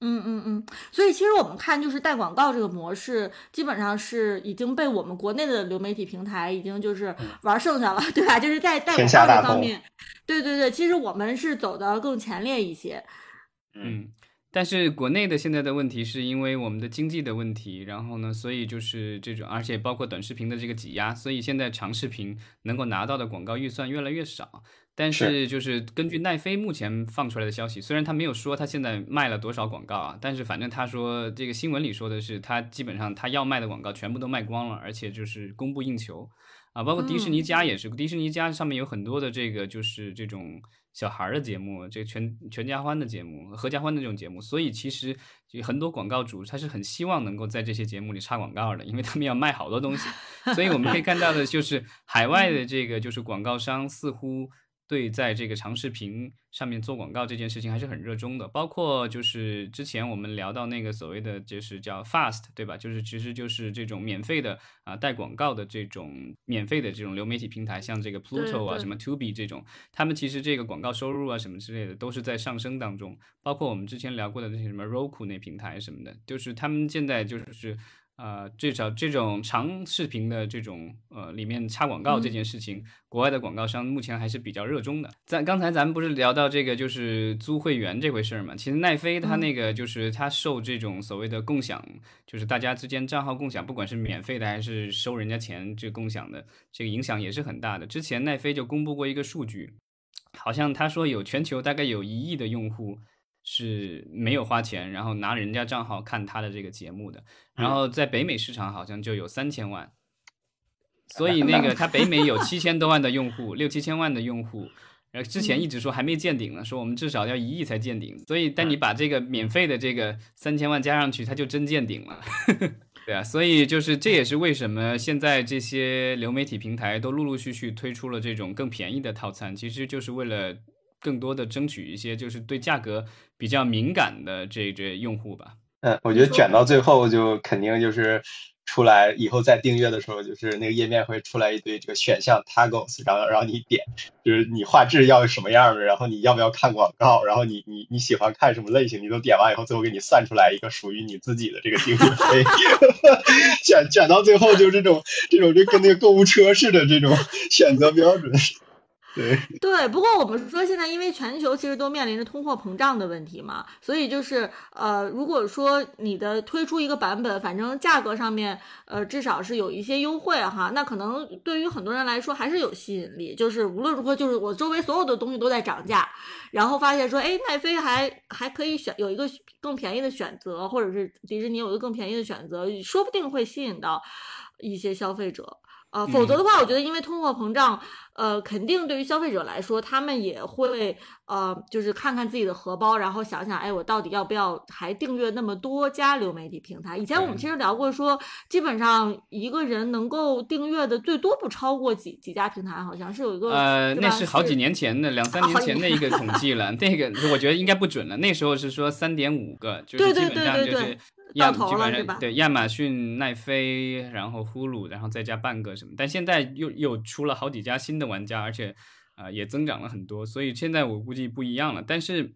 嗯嗯嗯，所以其实我们看，就是带广告这个模式，基本上是已经被我们国内的流媒体平台已经就是玩剩下了，对吧？就是在带广告这方面，对对对，其实我们是走的更前列一些。嗯，但是国内的现在的问题是因为我们的经济的问题，然后呢，所以就是这种，而且包括短视频的这个挤压，所以现在长视频能够拿到的广告预算越来越少。但是就是根据奈飞目前放出来的消息，虽然他没有说他现在卖了多少广告啊，但是反正他说这个新闻里说的是他基本上他要卖的广告全部都卖光了，而且就是供不应求啊。包括迪士尼家也是，迪士尼家上面有很多的这个就是这种小孩儿的节目，这个全全家欢的节目、合家欢的这种节目，所以其实很多广告主他是很希望能够在这些节目里插广告的，因为他们要卖好多东西。所以我们可以看到的就是海外的这个就是广告商似乎。对在这个长视频上面做广告这件事情还是很热衷的。包括就是之前我们聊到那个所谓的就是叫 Fast，对吧？就是其实就是这种免费的啊带广告的这种免费的这种流媒体平台，像这个 Pluto 啊、什么 Tubi 这种，他们其实这个广告收入啊什么之类的都是在上升当中。包括我们之前聊过的那些什么 Roku 那平台什么的，就是他们现在就是。呃，至少这种长视频的这种呃里面插广告这件事情，国外的广告商目前还是比较热衷的。在刚才咱们不是聊到这个就是租会员这回事儿嘛？其实奈飞它那个就是它受这种所谓的共享，就是大家之间账号共享，不管是免费的还是收人家钱这共享的，这个影响也是很大的。之前奈飞就公布过一个数据，好像他说有全球大概有一亿的用户。是没有花钱，然后拿人家账号看他的这个节目的，然后在北美市场好像就有三千万，所 以那个他北美有七千多万的用户，六七千万的用户，然后之前一直说还没见顶呢，说我们至少要一亿才见顶，所以但你把这个免费的这个三千万加上去，他就真见顶了，对啊，所以就是这也是为什么现在这些流媒体平台都陆陆续续推出了这种更便宜的套餐，其实就是为了。更多的争取一些就是对价格比较敏感的这这用户吧。嗯，我觉得卷到最后就肯定就是出来以后再订阅的时候，就是那个页面会出来一堆这个选项 toggles，然后然后你点，就是你画质要什么样的，然后你要不要看广告，然后你你你喜欢看什么类型，你都点完以后，最后给你算出来一个属于你自己的这个订阅费。卷卷到最后就是这种这种就跟那个购物车似的这种选择标准。对，不过我们说现在因为全球其实都面临着通货膨胀的问题嘛，所以就是呃，如果说你的推出一个版本，反正价格上面呃至少是有一些优惠哈，那可能对于很多人来说还是有吸引力。就是无论如何，就是我周围所有的东西都在涨价，然后发现说，哎，奈飞还还可以选有一个更便宜的选择，或者是迪士尼有一个更便宜的选择，说不定会吸引到一些消费者。啊，否则的话，我觉得因为通货膨胀，呃，肯定对于消费者来说，他们也会呃，就是看看自己的荷包，然后想想，哎，我到底要不要还订阅那么多家流媒体平台？以前我们其实聊过，说基本上一个人能够订阅的最多不超过几几家平台，好像是有一个呃，那是好几年前的，两三年前的一个统计了，那个我觉得应该不准了。那时候是说三点五个，就是基本上就是。亚基本上对亚马逊、奈飞，然后呼噜，然后再加半个什么，但现在又又出了好几家新的玩家，而且啊也增长了很多，所以现在我估计不一样了。但是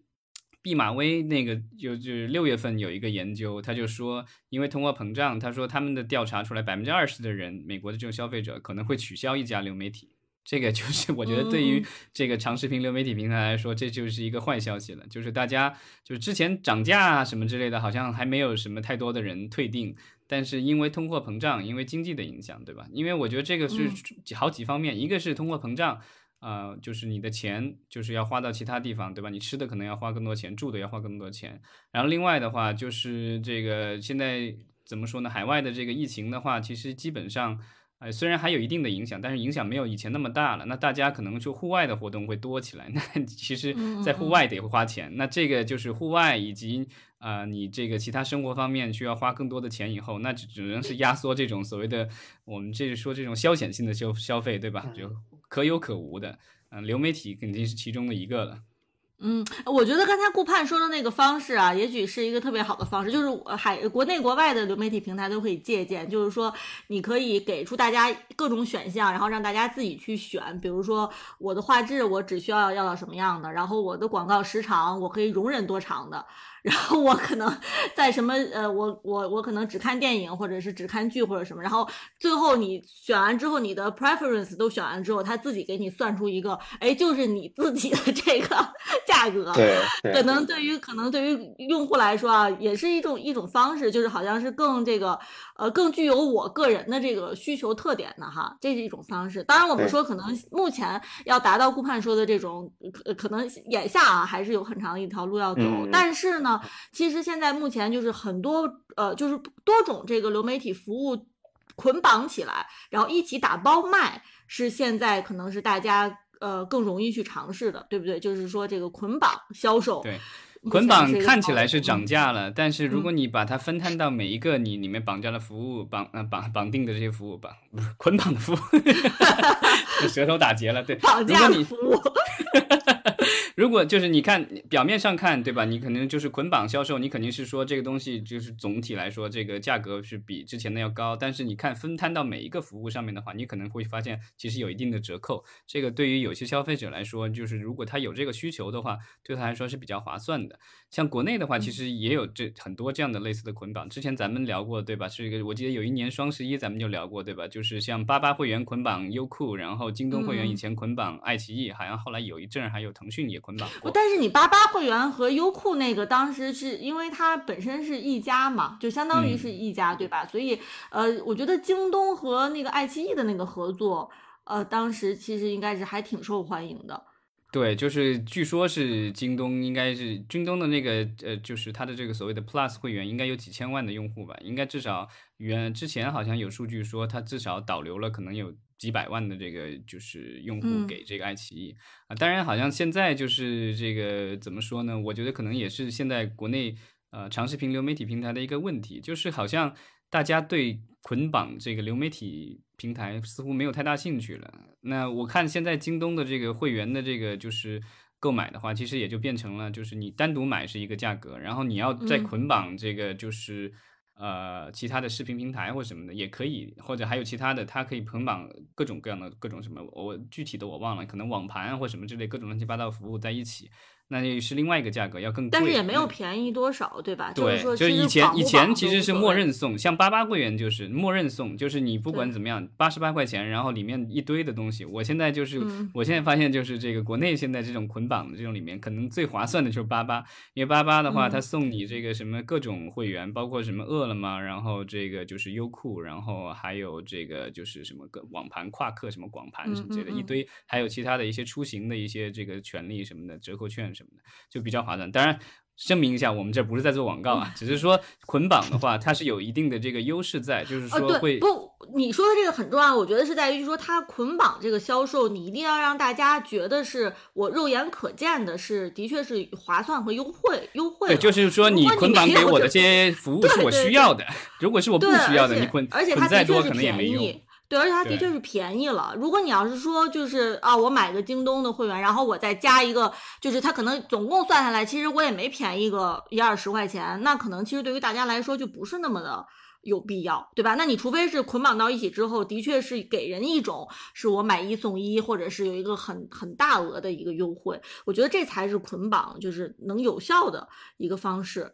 毕马威那个就就是六月份有一个研究，他就说因为通货膨胀，他说他们的调查出来百分之二十的人，美国的这种消费者可能会取消一家流媒体。这个就是我觉得对于这个长视频流媒体平台来说，这就是一个坏消息了。就是大家就是之前涨价啊什么之类的，好像还没有什么太多的人退订，但是因为通货膨胀，因为经济的影响，对吧？因为我觉得这个是好几方面，一个是通货膨胀，呃，就是你的钱就是要花到其他地方，对吧？你吃的可能要花更多钱，住的要花更多钱。然后另外的话就是这个现在怎么说呢？海外的这个疫情的话，其实基本上。呃，虽然还有一定的影响，但是影响没有以前那么大了。那大家可能就户外的活动会多起来。那其实，在户外得花钱。那这个就是户外以及啊，你这个其他生活方面需要花更多的钱。以后那只只能是压缩这种所谓的我们这是说这种消遣性的消消费，对吧？就可有可无的。嗯，流媒体肯定是其中的一个了。嗯，我觉得刚才顾盼说的那个方式啊，也许是一个特别好的方式，就是海国内国外的流媒体平台都可以借鉴。就是说，你可以给出大家各种选项，然后让大家自己去选。比如说，我的画质我只需要要到什么样的，然后我的广告时长我可以容忍多长的。然后我可能在什么呃，我我我可能只看电影，或者是只看剧或者什么。然后最后你选完之后，你的 preference 都选完之后，他自己给你算出一个，哎，就是你自己的这个价格。对，可能对于可能对于用户来说啊，也是一种一种方式，就是好像是更这个呃更具有我个人的这个需求特点的哈，这是一种方式。当然我们说可能目前要达到顾盼说的这种，可可能眼下啊还是有很长的一条路要走，但是呢。其实现在目前就是很多呃，就是多种这个流媒体服务捆绑起来，然后一起打包卖，是现在可能是大家呃更容易去尝试的，对不对？就是说这个捆绑销售。对。捆绑看起来来是涨嗯价了，但是如果你把它分摊到每一个你里面绑架的服务绑呃绑绑定的这些服务绑不是 捆绑的服务，舌头打结了。对，绑架你服务，如果就是你看表面上看，对吧？你可能就是捆绑销售，你肯定是说这个东西就是总体来说这个价格是比之前的要高，但是你看分摊到每一个服务上面的话，你可能会发现其实有一定的折扣。这个对于有些消费者来说，就是如果他有这个需求的话，对他来说是比较划算的。像国内的话，其实也有这很多这样的类似的捆绑。之前咱们聊过，对吧？是一个我记得有一年双十一咱们就聊过，对吧？就是像八八会员捆绑优酷，然后京东会员以嗯前捆绑爱奇艺，好像后来有一阵儿还有腾讯也捆绑过。但是你八八会员和优酷那个当时是因为它本身是一家嘛，就相当于是一家，对吧？所以呃，我觉得京东和那个爱奇艺的那个合作，呃，当时其实应该是还挺受欢迎的。对，就是据说是京东应该是京东的那个呃，就是它的这个所谓的 Plus 会员应该有几千万的用户吧，应该至少原之前好像有数据说它至少导流了可能有几百万的这个就是用户嗯给这个爱奇艺啊。当然，好像现在就是这个怎么说呢？我觉得可能也是现在国内呃长视频流媒体平台的一个问题，就是好像大家对捆绑这个流媒体平台似乎没有太大兴趣了。那我看现在京东的这个会员的这个就是购买的话，其实也就变成了就是你单独买是一个价格，然后你要再嗯捆绑这个就是。呃，其他的视频平台或什么的也可以，或者还有其他的，它可以捆绑各种各样的各种什么，我具体的我忘了，可能网盘或什么之类各种乱七八糟的服务在一起，那就是另外一个价格，要更贵。但是也没有便宜多少，对吧？对，就是以前以前其实是默认送，像八八会员就是默认送，就是你不管怎么样，八十八块钱，然后里面一堆的东西。我现在就是，嗯我现在发现就是这个国内现在这种捆绑的这种里面，可能最划算的就是八八，因为八八的话，嗯它送你这个什么各种会员，包括什么饿了么，然后这个就是优酷，然后还有这个就是什么个网盘夸克什么广盘什么之类的，一堆，还有其他的一些出行的一些这个权利什么的折扣券什么的，就比较划算。当然。声明一下，我们这不是在做广告啊，只是说捆绑的话，它是有一定的这个优势在，就是说会不，你说的这个很重要，我觉得是在于说它捆绑这个销售，你一定要让大家觉得是我肉眼可见的是，的确是划算和优惠，优惠对，就是说你捆绑给我的这这些服务是我需要的，如果是我不，需要的，你捆而且捆再多可能也没用。而且它的确是便宜了。如果你要是说就是啊，我买个京东的会员，然后我再加一个，就是它可能总共算下来，其实我也没便宜个一二十块钱，那可能其实对于大家来说就不是那么的有必要，对吧？那你除非是捆绑到一起之后，的确是给人一种是我买一送一，或者是有一个很很大额的一个优惠，我觉得这才是捆绑就是能有效的一个方式。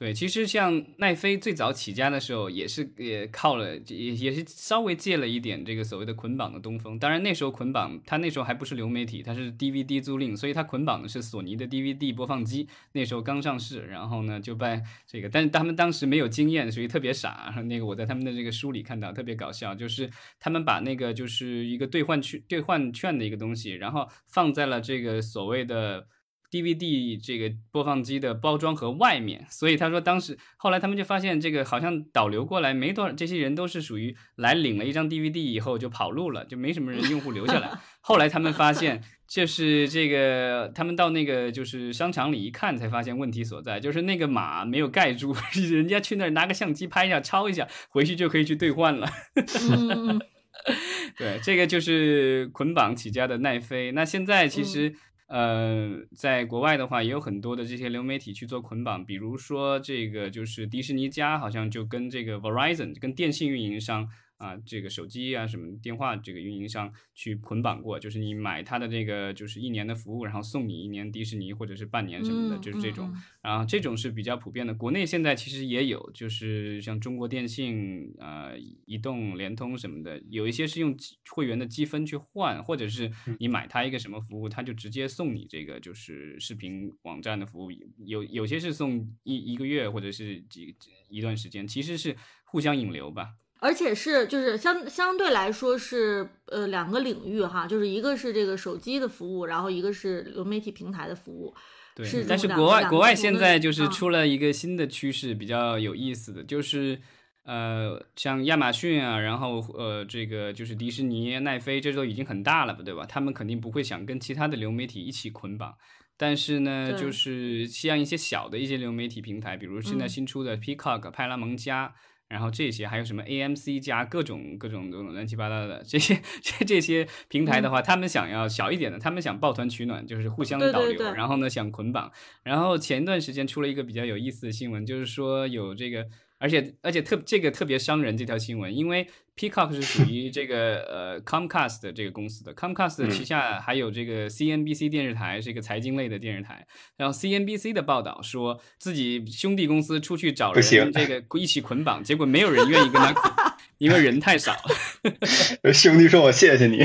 对，其实像奈飞最早起家的时候，也是也靠了，也也是稍微借了一点这个所谓的捆绑的东风。当然那时候捆绑，它那时候还不是流媒体，它是 DVD 租赁，所以它捆绑的是索尼的 DVD 播放机，那时候刚上市。然后呢，就把这个，但是他们当时没有经验，所以特别傻。那个我在他们的这个书里看到，特别搞笑，就是他们把那个就是一个兑换券兑换券的一个东西，然后放在了这个所谓的。DVD 这个播放机的包装盒外面，所以他说当时后来他们就发现这个好像导流过来没多少，这些人都是属于来领了一张 DVD 以后就跑路了，就没什么人用户留下来。后来他们发现，就是这个他们到那个就是商场里一看，才发现问题所在，就是那个码没有盖住，人家去那儿拿个相机拍一下，抄一下，回去就可以去兑换了。对，这个就是捆绑起家的奈飞。那现在其实、呃，在国外的话，也有很多的这些流媒体去做捆绑，比如说这个就是迪士尼家，好像就跟这个 Verizon 跟电信运营商。啊，这个手机啊，什么电话这个运营商去捆绑过，就是你买它的这个就是一年的服务，然后送你一年迪士尼或者是半年什么的，嗯就是这种。然后这种是比较普遍的，国内现在其实也有，就是像中国电信、呃移动、联通什么的，有一些是用会员的积分去换，或者是你买它一个什么服务，它就直接送你这个就是视频网站的服务，有有些是送一一个月或者是几一段时间，其实是互相引流吧。而且是就是相相对来说是呃两个领域哈，就是一个是这个手机的服务，然后一个是流媒体平台的服务。对是，但是国外国外现在就是嗯出了一个新的趋势，比较有意思的，就是呃，像亚马逊啊，然后呃，这个就是迪士尼、奈飞，这都已经很大了吧，对吧？他们肯定不会想跟其他的流媒体一起捆绑。但是呢，就是像一些小的一些流媒体平台，比如现在嗯新出的 Peacock、派拉蒙加，然后这些还有什么 AMC 加各种各种各种乱七八糟的这些这这些平台的话，他们想要小一点的，他们想抱团取暖，就是互相导流，对对对然后呢想捆绑。然后前一段时间出了一个比较有意思的新闻，就是说有这个。而且而且特这个特别伤人这条新闻，因为 Peacock 是属于这个呃 Comcast 的这个公司的，Comcast 嗯旗下还有这个 CNBC 电视台是一个财经类的电视台，然后 CNBC 的报道说自己兄弟公司出去找人这个 一起捆绑，结果没有人愿意跟他捆，因为人太少了。兄弟说：“我谢谢你。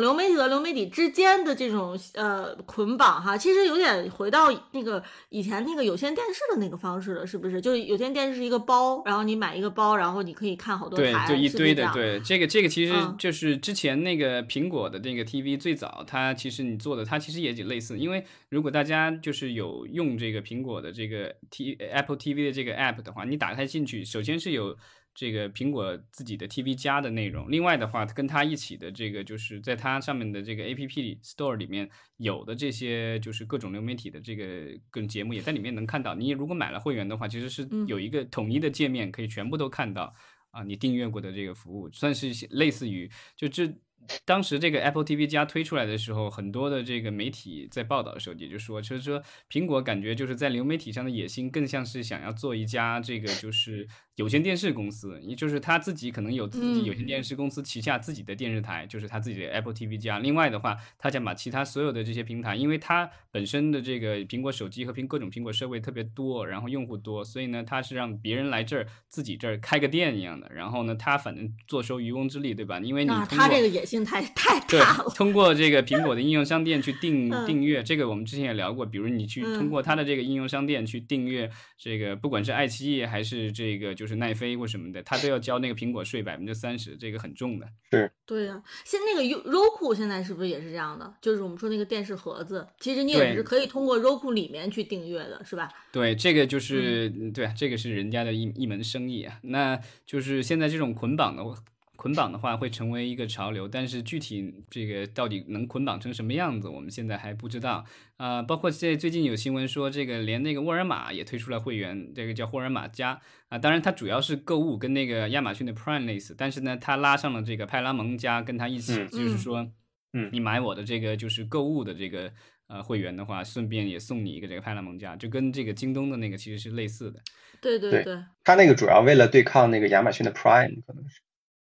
流媒体和流媒体之间的这种呃捆绑哈，其实有点回到那个以前那个有线电视的那个方式了，是不是？就是有线电视是一个包，然后你买一个包，然后你可以看好多对，台，就一堆的，对，这个这个其实嗯就是之前那个苹果的那个 TV 最早，它其实你做的，它其实也类似，因为如果大家就是有用这个苹果的这个 T Apple TV 的这个 app 的话，你打开进去，首先是有。这个苹果自己的 TV 加的内容，另外的话，跟它一起的这个就是在它上面的这个 APP Store 里面有的这些就是各种流媒体的这个各种节目也在里面能看到。你如果买了会员的话，其实是嗯有一个统一的界面，可以全部都看到。啊，你订阅过的这个服务，算是类似于就这当时这个 Apple TV 加推出来的时候，很多的这个媒体在报道的时候也就说，就是说苹果感觉就是在流媒体上的野心更像是想要做一家这个就是有线电视公司，也就是他自己可能有自己嗯有线电视公司旗下自己的电视台，就是他自己的 Apple TV 加。另外的话，他想把其他所有的这些平台，因为他本身的这个苹果手机和苹各种苹果设备特别多，然后用户多，所以呢，他是让别人来这儿自己这儿开个店一样的。然后呢，他反正坐收渔翁之利，对吧？因为你他这个野心太太对大了，，通过这个苹果的应用商店去订 嗯订阅，这个我们之前也聊过。比如你去嗯通过他的这个应用商店去订阅这个，不管是爱奇艺还是这个就是奈飞或什么的，他都要交那个苹果税百分之三十，这个很重的。对呀、现那个 U Roku 现在是不是也是这样的？就是我们说那个电视盒子，其实你也是可以通过 Roku 里面去订阅的，是吧？对，这个就是、对，这个是人家的一一门生意啊。那就是现在这种捆绑的捆绑的话，会成为一个潮流，但是具体这个到底能捆绑成什么样子，我们现在还不知道。啊、包括这最近有新闻说，这个连那个沃尔玛也推出了会员，这个叫沃尔玛加啊。当然，它主要是购物，跟那个亚马逊的 Prime 类似，但是呢，它拉上了这个派拉蒙加，跟它一起，嗯就是说，嗯你买我的这个就是购物的这个。呃，会员的话，顺便也送你一个这个派拉蒙加，就跟这个京东的那个其实是类似的。对对对对，他那个主要为了对抗那个亚马逊的 Prime，可能是。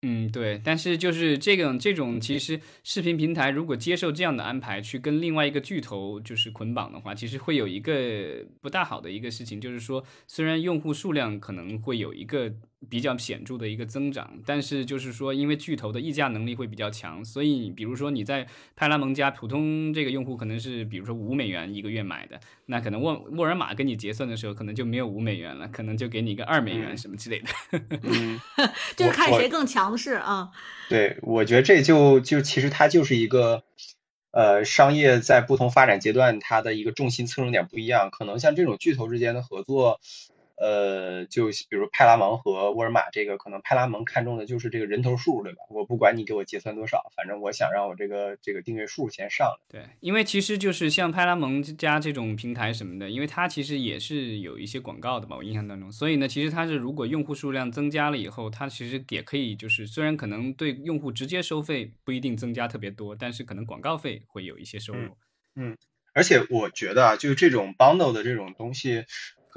嗯，对，但是就是这种这种，其实视频平台如果接受这样的安排，去跟另外一个巨头就是捆绑的话，其实会有一个不大好的一个事情，就是说，虽然用户数量可能会有一个比较显著的一个增长，但是就是说，因为巨头的议价能力会比较强，所以比如说你在派拉蒙家普通这个用户可能是比如说五美元一个月买的，那可能沃沃尔玛跟你结算的时候，可能就没有五美元了，可能就给你一个二美元嗯什么之类的。嗯，就是看谁更强势啊。对，我觉得这就就其实它就是一个，呃，商业在不同发展阶段它的一个重心侧重点不一样，可能像这种巨头之间的合作。呃，就比如派拉蒙和沃尔玛这个，可能派拉蒙看中的就是这个人头数，对吧？我不管你给我结算多少，反正我想让我这个这个订阅数先上。对，因为其实就是像派拉蒙加这种平台什么的，因为它其实也是有一些广告的吧，我印象当中。所以呢，其实它是如果用户数量增加了以后，它其实也可以就是虽然可能对用户直接收费不一定增加特别多，但是可能广告费会有一些收入。嗯而且我觉得啊，就是这种 bundle 的这种东西，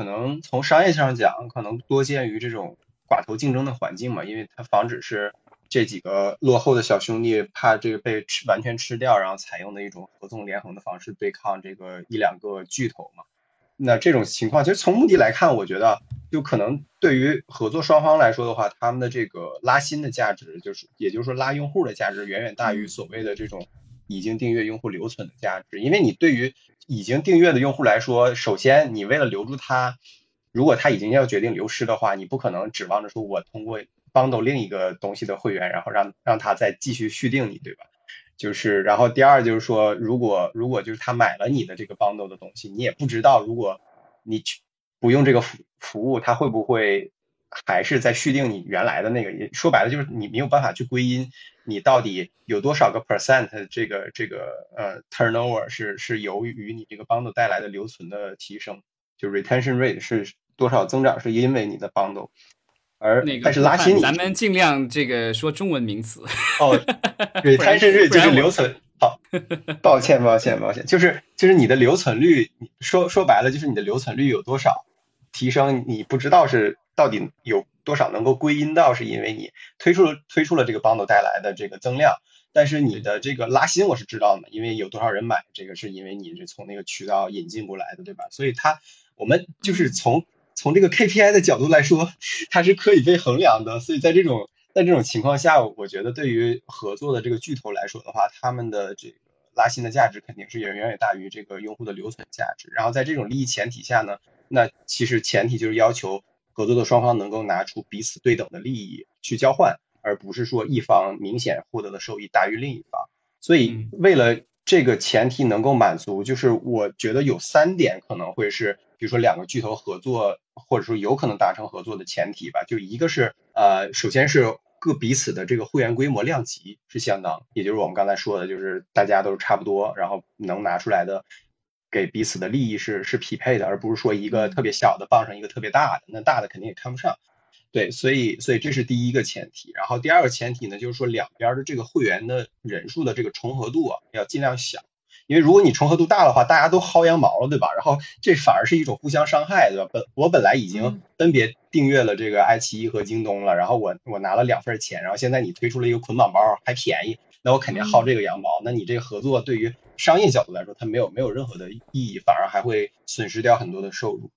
可能从商业上讲，可能多见于这种寡头竞争的环境嘛，因为它防止是这几个落后的小兄弟怕这个被吃完全吃掉，然后采用的一种合纵连横的方式对抗这个一两个巨头嘛。那这种情况，其实从目的来看，我觉得就可能对于合作双方来说的话，他们的这个拉新的价值，就是也就是说拉用户的价值，远远大于所谓的这种已经订阅用户留存的价值。因为你对于已经订阅的用户来说，首先你为了留住他，如果他已经要决定流失的话，你不可能指望着说我通过 bundle 另一个东西的会员，然后让让他再继续续订你，对吧？就是，然后第二就是说，如果如果就是他买了你的这个 bundle 的东西，你也不知道，如果你去不用这个服服务，他会不会还是在续订你原来的那个，也说白了就是你没有办法去归因你到底有多少个 percent 这个这个呃 turnover 是是由于你这个 bundle 带来的留存的提升，就 retention rate 是多少增长是因为你的 bundle，而那个但是拉新你咱们尽量这个说中文名词。哦，retention rate 就是留存。好，抱歉，抱歉，抱歉，就是就是你的留存率，说说白了就是你的留存率有多少提升，你不知道是到底有多少能够归因到是因为你推出了推出了这个 bundle 带来的这个增量，但是你的这个拉新我是知道的，因为有多少人买这个是因为你是从那个渠道引进过来的，对吧？所以它我们就是从从这个 KPI 的角度来说，它是可以被衡量的，所以在这种在这种情况下，我觉得对于合作的这个巨头来说的话，他们的这个拉新的价值肯定是远远远大于这个用户的留存价值。然后在这种利益前提下呢，那其实前提就是要求合作的双方能够拿出彼此对等的利益去交换，而不是说一方明显获得的收益大于另一方。所以为了这个前提能够满足，就是我觉得有三点可能会是，比如说两个巨头合作，或者说有可能达成合作的前提吧。就一个是呃，首先是各彼此的这个会员规模量级是相当，也就是我们刚才说的，就是大家都是差不多，然后能拿出来的给彼此的利益是是匹配的，而不是说一个特别小的傍上一个特别大的，那大的肯定也看不上。对，所以所以这是第一个前提。然后第二个前提呢，就是说两边的这个会员的人数的这个重合度啊，要尽量小。因为如果你重合度大的话，大家都薅羊毛了，对吧？然后这反而是一种互相伤害，对吧？本我本来已经分别订阅了这个爱奇艺和京东了，然后我我拿了两份钱，然后现在你推出了一个捆绑包还便宜，那我肯定薅这个羊毛。那你这个合作对于商业角度来说，它没有没有任何的意义，反而还会损失掉很多的收入。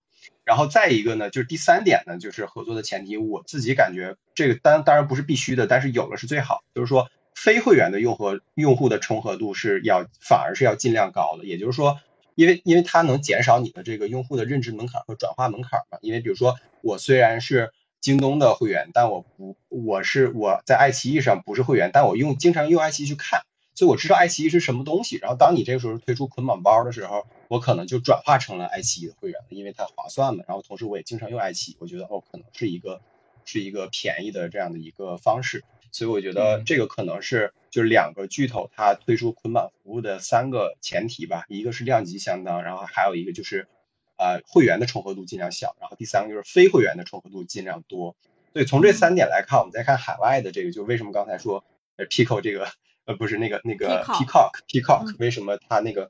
然后再一个呢，就是第三点呢，就是合作的前提，我自己感觉这个当当然不是必须的，但是有了是最好。就是说，非会员的用户用户的重合度是要反而是要尽量高的。也就是说，因为因为它能减少你的这个用户的认知门槛和转化门槛嘛。因为比如说，我虽然是京东的会员，但我不我是我在爱奇艺上不是会员，但我用经常用爱奇艺去看。所以我知道爱奇艺是什么东西，然后当你这个时候推出捆绑包的时候，我可能就转化成了爱奇艺的会员了，因为它划算嘛。然后同时我也经常用爱奇艺，我觉得哦，可能是一个是一个便宜的这样的一个方式。所以我觉得这个可能是就是两个巨头它推出捆绑服务的三个前提吧，一个是量级相当，然后还有一个就是呃会员的重合度尽量小，然后第三个就是非会员的重合度尽量多。所以从这三点来看，我们再看海外的这个，就为什么刚才说呃 Pico 这个。呃，不是那个那个 Peacock，Peacock 为什么它那个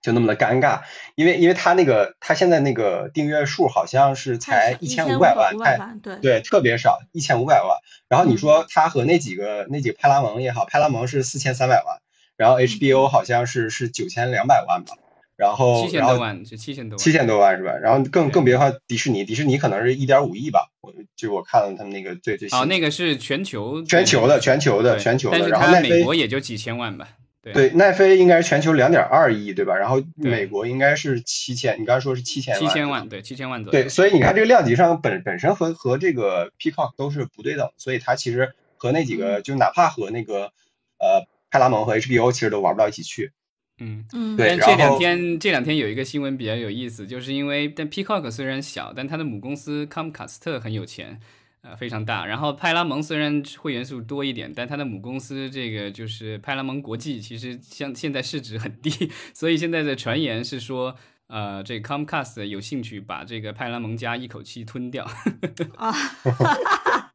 就那么的尴尬？因为因为他那个他现在那个订阅数好像是才一千五百万，太对对特别少，一千五百万。然后你说他和那几个那几个派拉蒙也好，派拉蒙是四千三百万，然后 HBO 好像是是九千两百万吧。然后七千多万就七千多七千多万是吧？然后更更别话迪士尼，迪士尼可能是一点五亿吧。我就我看了他们那个最最新哦，那个是全球全球的全球的全球的，然后美国也就几千万吧。对，奈飞应该是全球两点二亿对吧？然后美国应该是七千，你刚才说是七千万，七千万对七千万左右。对，所以你看这个量级上本本身和和这个 Peacock 都是不对等，所以它其实和那几个就哪怕和那个呃派拉蒙和 HBO 其实都玩不到一起去。嗯嗯，对。这两天这两天有一个新闻比较有意思，就是因为但 Peacock 虽然小，但它的母公司康姆卡斯特很有钱，呃非常大。然后派拉蒙虽然会员数多一点，但它的母公司这个就是派拉蒙国际，其实像现在市值很低，所以现在的传言是说，呃，这 Comcast 有兴趣把这个派拉蒙家一口气吞掉。啊，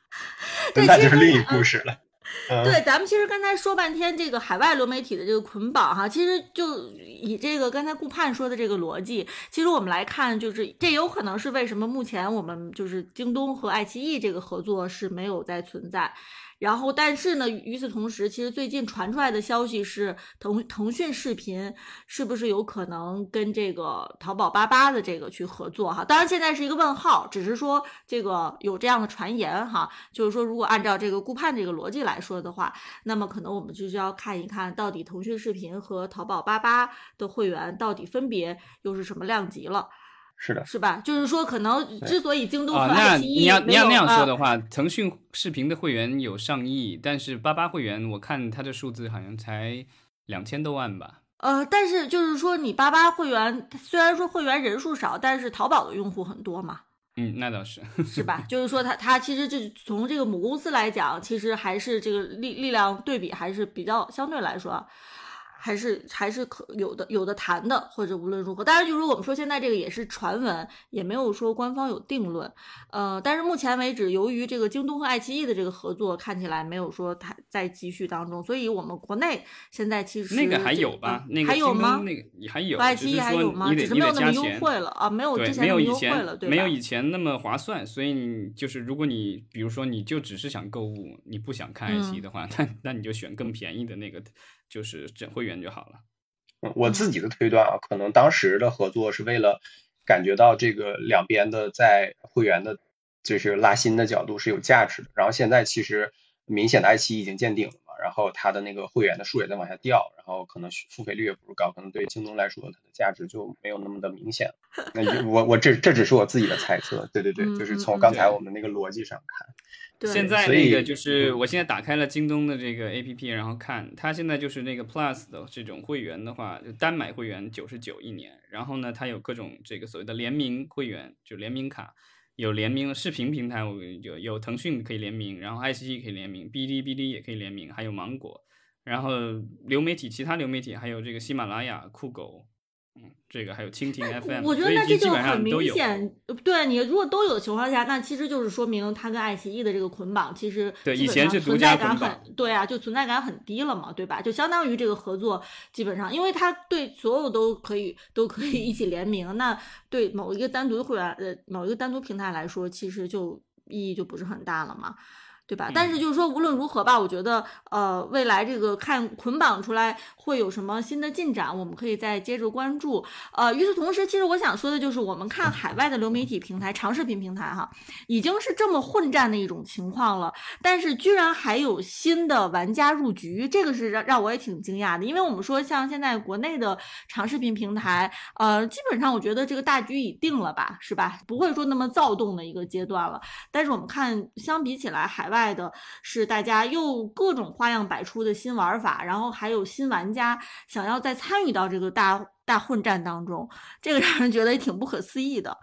那就是另一故事了。对，咱们其实刚才说半天这个海外流媒体的这个捆绑哈，其实就以这个刚才顾盼说的这个逻辑，其实我们来看，就是这有可能是为什么目前我们就是京东和爱奇艺这个合作是没有在存在。然后，但是呢，与此同时，其实最近传出来的消息是，腾腾讯视频是不是有可能跟这个淘宝八八的这个去合作哈？当然，现在是一个问号，只是说这个有这样的传言哈，就是说，如果按照这个顾盼这个逻辑来说的话，那么可能我们就是要看一看到底腾讯视频和淘宝八八的会员到底分别又是什么量级了。是的，是吧？就是说，可能之所以京东和爱奇艺你要你要那样说的话，腾讯视频的会员有上亿，但是八八会员，我看它的数字好像才两千多万吧。呃，但是就是说，你八八会员虽然说会员人数少，但是淘宝的用户很多嘛。嗯，那倒是，是吧？就是说它它其实这从这个母公司来讲，其实还是这个力力量对比还是比较相对来说。还是还是可有的有的谈的，或者无论如何，当然就是我们说现在这个也是传闻，也没有说官方有定论。呃，但是目前为止，由于这个京东和爱奇艺的这个合作看起来没有说它在继续当中，所以我们国内现在其实那个还有吧？那个还有吗？那个还有，爱奇艺还有吗？只是没有那么优惠了啊，没有之前那么优惠了，对没有以前那么划算。所以你就是如果你比如说你就只是想购物，你不想看爱奇艺的话，那那你就选更便宜的那个，就是整会员就好了。嗯我自己的推断啊，可能当时的合作是为了感觉到这个两边的在会员的，就是拉新的角度是有价值的。然后现在其实明显的爱奇艺已经见顶，然后它的那个会员的数也在往下掉，然后可能付费率也不是高，可能对京东来说它的价值就没有那么的明显。那我我这这只是我自己的猜测，对对对，就是从刚才我们那个逻辑上看。现在那个就是我现在打开了京东的这个 A P P，然后看它现在就是那个 Plus 的这种会员的话，就单买会员九十九一年，然后呢，它有各种这个所谓的联名会员，就联名卡，有联名的视频平台，我有有腾讯可以联名，然后爱奇艺可以联名，哔哩哔哩也可以联名，还有芒果，然后流媒体其他流媒体还有这个喜马拉雅、酷狗。嗯，这个还有蜻蜓 FM，我觉得那这就很明显，对你如果都有的情况下，那其实就是说明它跟爱奇艺的这个捆绑，其实对以前是存在感很，对啊，就存在感很低了嘛，对吧？就相当于这个合作基本上，因为它对所有都可以都可以一起联名，那对某一个单独的会员呃某一个单独平台来说，其实就意义就不是很大了嘛。对吧？但是就是说，无论如何吧，我觉得，呃，未来这个看捆绑出来会有什么新的进展，我们可以再接着关注。呃，与此同时，其实我想说的就是，我们看海外的流媒体平台、长视频平台，哈，已经是这么混战的一种情况了，但是居然还有新的玩家入局，这个是让让我也挺惊讶的。因为我们说，像现在国内的长视频平台，呃，基本上我觉得这个大局已定了吧，是吧？不会说那么躁动的一个阶段了。但是我们看，相比起来，海外外的是大家又各种花样百出的新玩法，然后还有新玩家想要再参与到这个大大混战当中，这个让人觉得也挺不可思议的。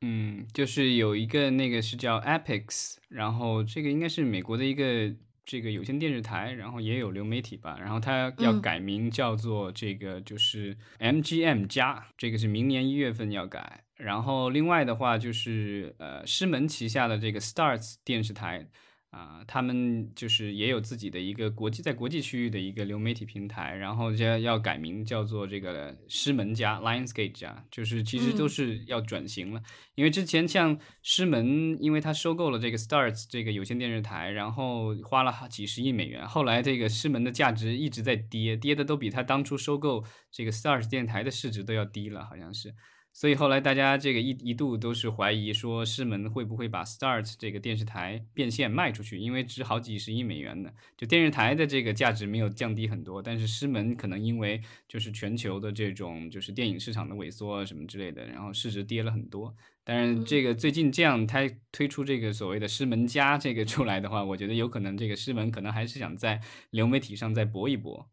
嗯，就是有一个那个是叫 Epics，然后这个应该是美国的一个这个有线电视台，然后也有流媒体吧，然后它要改名叫做这个就是 MGM 加，这个是明年一月份要改。然后另外的话就是呃狮门旗下的这个 Stars 电视台。啊，他们就是也有自己的一个国际在国际区域的一个流媒体平台，然后就要改名叫做这个狮门家 Lionsgate 家，就是其实都是要转型了。因为之前像狮门，因为他收购了这个 Stars 这个有线电视台，然后花了几十亿美元，后来这个狮门的价值一直在跌，跌的都比他当初收购这个 Stars 电台的市值都要低了，好像是。所以后来大家这个一一度都是怀疑说狮门会不会把 Start 这个电视台变现卖出去，因为值好几十亿美元呢。就电视台的这个价值没有降低很多，但是狮门可能因为就是全球的这种就是电影市场的萎缩什么之类的，然后市值跌了很多。但是这个最近这样他推出这个所谓的狮门家这个出来的话，我觉得有可能这个狮门可能还是想在流媒体上再搏一搏。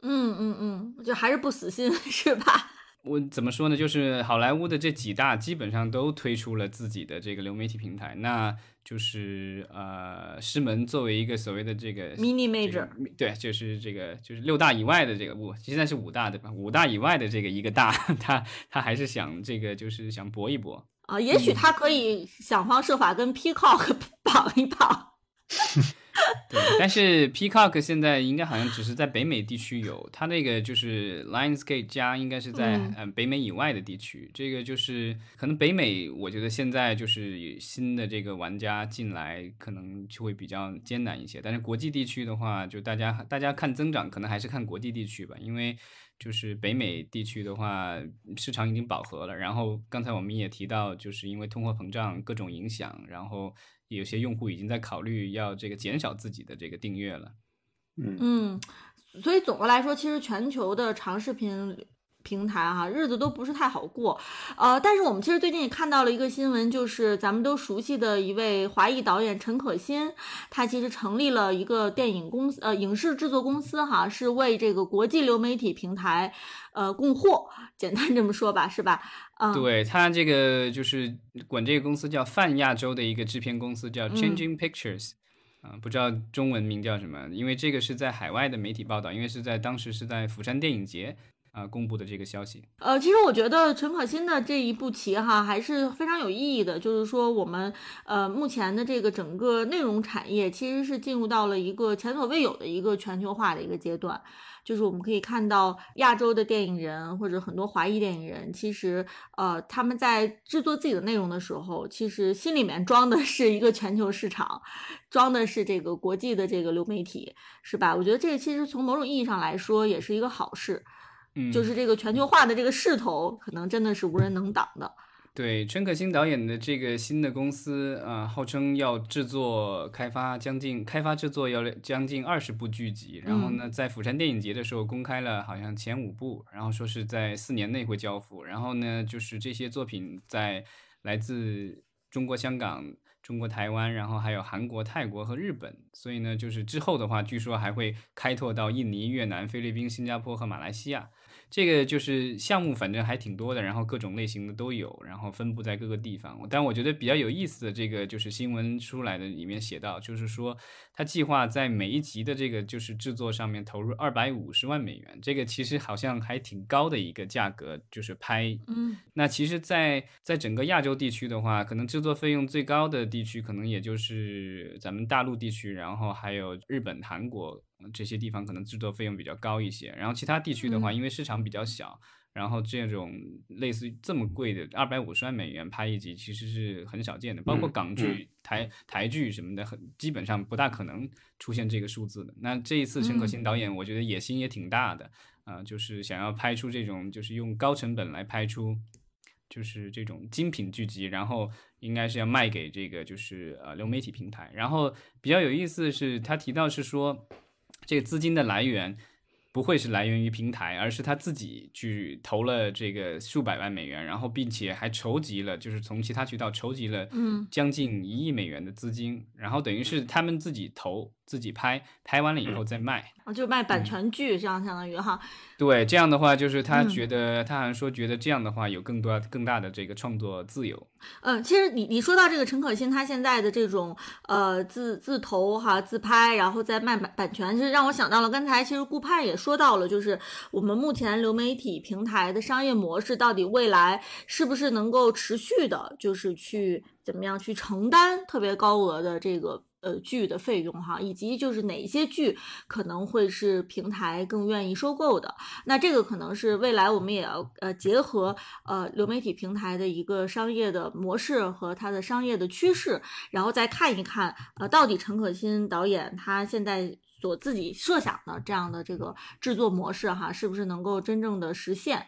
嗯嗯嗯，就还是不死心 是吧？我怎么说呢？就是好莱坞的这几大基本上都推出了自己的这个流媒体平台，那就是呃，狮门作为一个所谓的这个 mini major，对，就是这个就是六大以外的这个五，现在是五大对吧？五大以外的这个一个大，他他还是想这个就是想搏一搏啊，也许他可以想方设法跟 Peacock 绑一绑。对，但是 Peacock 现在应该好像只是在北美地区有，它那个就是 Lionsgate 加应该是在嗯北美以外的地区。这个就是可能北美，我觉得现在就是新的这个玩家进来可能就会比较艰难一些。但是国际地区的话，就大家大家看增长，可能还是看国际地区吧，因为就是北美地区的话，市场已经饱和了。然后刚才我们也提到，就是因为通货膨胀各种影响，然后。有些用户已经在考虑要这个减少自己的这个订阅了，嗯。嗯，所以总的来说，其实全球的长视频平台哈，日子都不是太好过。呃，但是我们其实最近也看到了一个新闻，就是咱们都熟悉的一位华裔导演陈可辛，他其实成立了一个电影公司，呃，影视制作公司哈，是为这个国际流媒体平台呃供货，简单这么说吧，是吧？啊，对他这个就是管这个公司叫泛亚洲的一个制片公司，叫 Changing Pictures。啊，不知道中文名叫什么，因为这个是在海外的媒体报道，因为是在当时是在釜山电影节啊公布的这个消息。呃，其实我觉得陈可辛的这一步棋哈还是非常有意义的，就是说我们呃目前的这个整个内容产业其实是进入到了一个前所未有的一个全球化的一个阶段。就是我们可以看到亚洲的电影人或者很多华裔电影人，其实呃他们在制作自己的内容的时候，其实心里面装的是一个全球市场，装的是这个国际的这个流媒体，是吧？我觉得这个其实从某种意义上来说也是一个好事，嗯，就是这个全球化的这个势头，可能真的是无人能挡的。对陈可辛导演的这个新的公司啊，号称要制作开发将近开发制作要将近二十部剧集，然后呢，在釜山电影节的时候公开了好像前五部，然后说是在四年内会交付，然后呢，就是这些作品在来自中国香港、中国台湾，然后还有韩国、泰国和日本，所以呢，就是之后的话，据说还会开拓到印尼、越南、菲律宾、新加坡和马来西亚。这个就是项目，反正还挺多的，然后各种类型的都有，然后分布在各个地方。但我觉得比较有意思的这个就是新闻出来的里面写到，就是说他计划在每一集的这个就是制作上面投入二百五十万美元，这个其实好像还挺高的一个价格，就是拍。嗯，那其实，在在整个亚洲地区的话，可能制作费用最高的地区，可能也就是咱们大陆地区，然后还有日本、韩国。这些地方可能制作费用比较高一些，然后其他地区的话，因为市场比较小，然后这种类似于这么贵的二百五十万美元拍一集，其实是很少见的。包括港剧、台台剧什么的，很基本上不大可能出现这个数字的。那这一次陈可辛导演，我觉得野心也挺大的啊，就是想要拍出这种，就是用高成本来拍出，就是这种精品剧集，然后应该是要卖给这个就是呃流媒体平台。然后比较有意思的是，他提到是说。这个资金的来源不会是来源于平台，而是他自己去投了这个数百万美元，然后并且还筹集了，就是从其他渠道筹集了，嗯，将近一亿美元的资金，然后等于是他们自己投。自己拍拍完了以后再卖啊，就卖版权剧，这样相当于哈。对，这样的话就是他觉得，他好像说觉得这样的话有更多更大的这个创作自由。嗯，其实你你说到这个陈可辛，他现在的这种呃自自投哈自拍，然后再卖版版权，其实让我想到了刚才其实顾盼也说到了，就是我们目前流媒体平台的商业模式到底未来是不是能够持续的，就是去怎么样去承担特别高额的这个。呃，剧的费用哈，以及就是哪一些剧可能会是平台更愿意收购的，那这个可能是未来我们也要呃结合呃流媒体平台的一个商业的模式和它的商业的趋势，然后再看一看呃到底陈可辛导演他现在所自己设想的这样的这个制作模式哈，是不是能够真正的实现。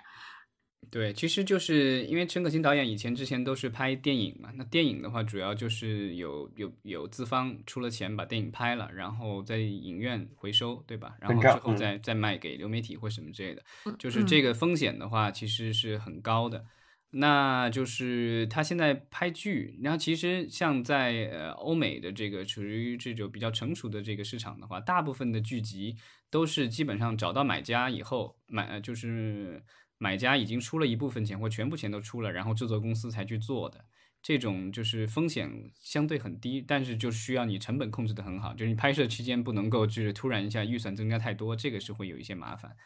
对，其实就是因为陈可辛导演以前之前都是拍电影嘛，那电影的话主要就是有有有资方出了钱把电影拍了，然后在影院回收，对吧？然后之后再再卖给流媒体或什么之类的，就是这个风险的话其实是很高的。那就是他现在拍剧，然后其实像在呃欧美的这个处于这种比较成熟的这个市场的话，大部分的剧集都是基本上找到买家以后买就是。买家已经出了一部分钱或全部钱都出了，然后制作公司才去做的，这种就是风险相对很低，但是就需要你成本控制的很好，就是你拍摄期间不能够就是突然一下预算增加太多，这个是会有一些麻烦，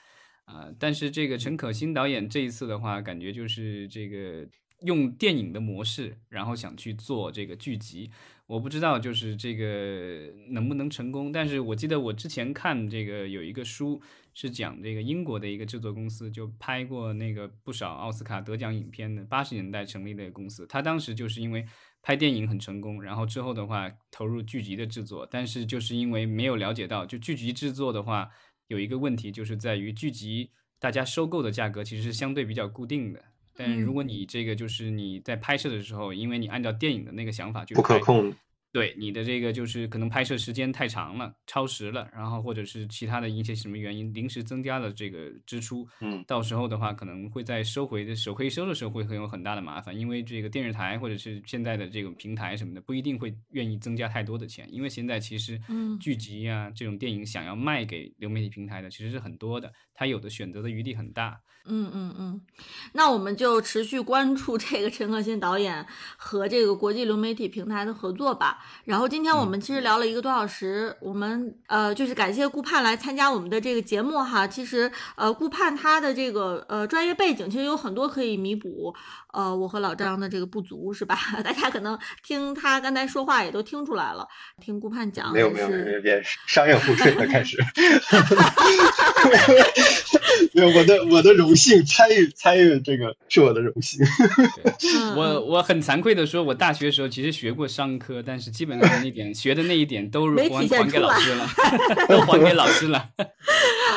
啊，但是这个陈可辛导演这一次的话，感觉就是这个。用电影的模式，然后想去做这个剧集，我不知道就是这个能不能成功。但是我记得我之前看这个有一个书是讲这个英国的一个制作公司，就拍过那个不少奥斯卡得奖影片的八十年代成立的公司。他当时就是因为拍电影很成功，然后之后的话投入剧集的制作，但是就是因为没有了解到，就剧集制作的话有一个问题，就是在于剧集大家收购的价格其实是相对比较固定的。但如果你这个就是你在拍摄的时候，因为你按照电影的那个想法去不可控，对你的这个就是可能拍摄时间太长了，超时了，然后或者是其他的一些什么原因临时增加了这个支出，嗯，到时候的话可能会在收回的手可以收的时候会很有很大的麻烦，因为这个电视台或者是现在的这个平台什么的不一定会愿意增加太多的钱，因为现在其实嗯。剧集啊这种电影想要卖给流媒体平台的其实是很多的，它有的选择的余地很大。嗯嗯嗯，那我们就持续关注这个陈可辛导演和这个国际流媒体平台的合作吧。然后今天我们其实聊了一个多小时，我们呃就是感谢顾盼来参加我们的这个节目哈。其实呃顾盼他的这个呃专业背景其实有很多可以弥补呃我和老张的这个不足是吧？大家可能听他刚才说话也都听出来了，听顾盼讲没有没有没有别商业互吹了开始，没有我的我的荣幸参与参与这个是我的荣幸，嗯我我很惭愧的说，我大学的时候其实学过商科，但是基本上那点学的那一点都没还还给老师了，都还给老师了。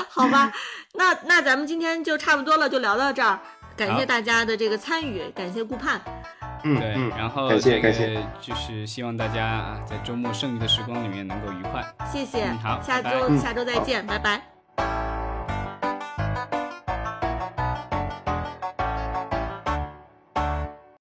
好吧，那那咱们今天就差不多了，就聊到这儿。感谢大家的这个参与，感谢顾盼。对，嗯对，然后感谢这感谢个就是希望大家啊，在周末剩余的时光里面能够愉快。谢谢，嗯好下拜拜周嗯下周再见，拜拜。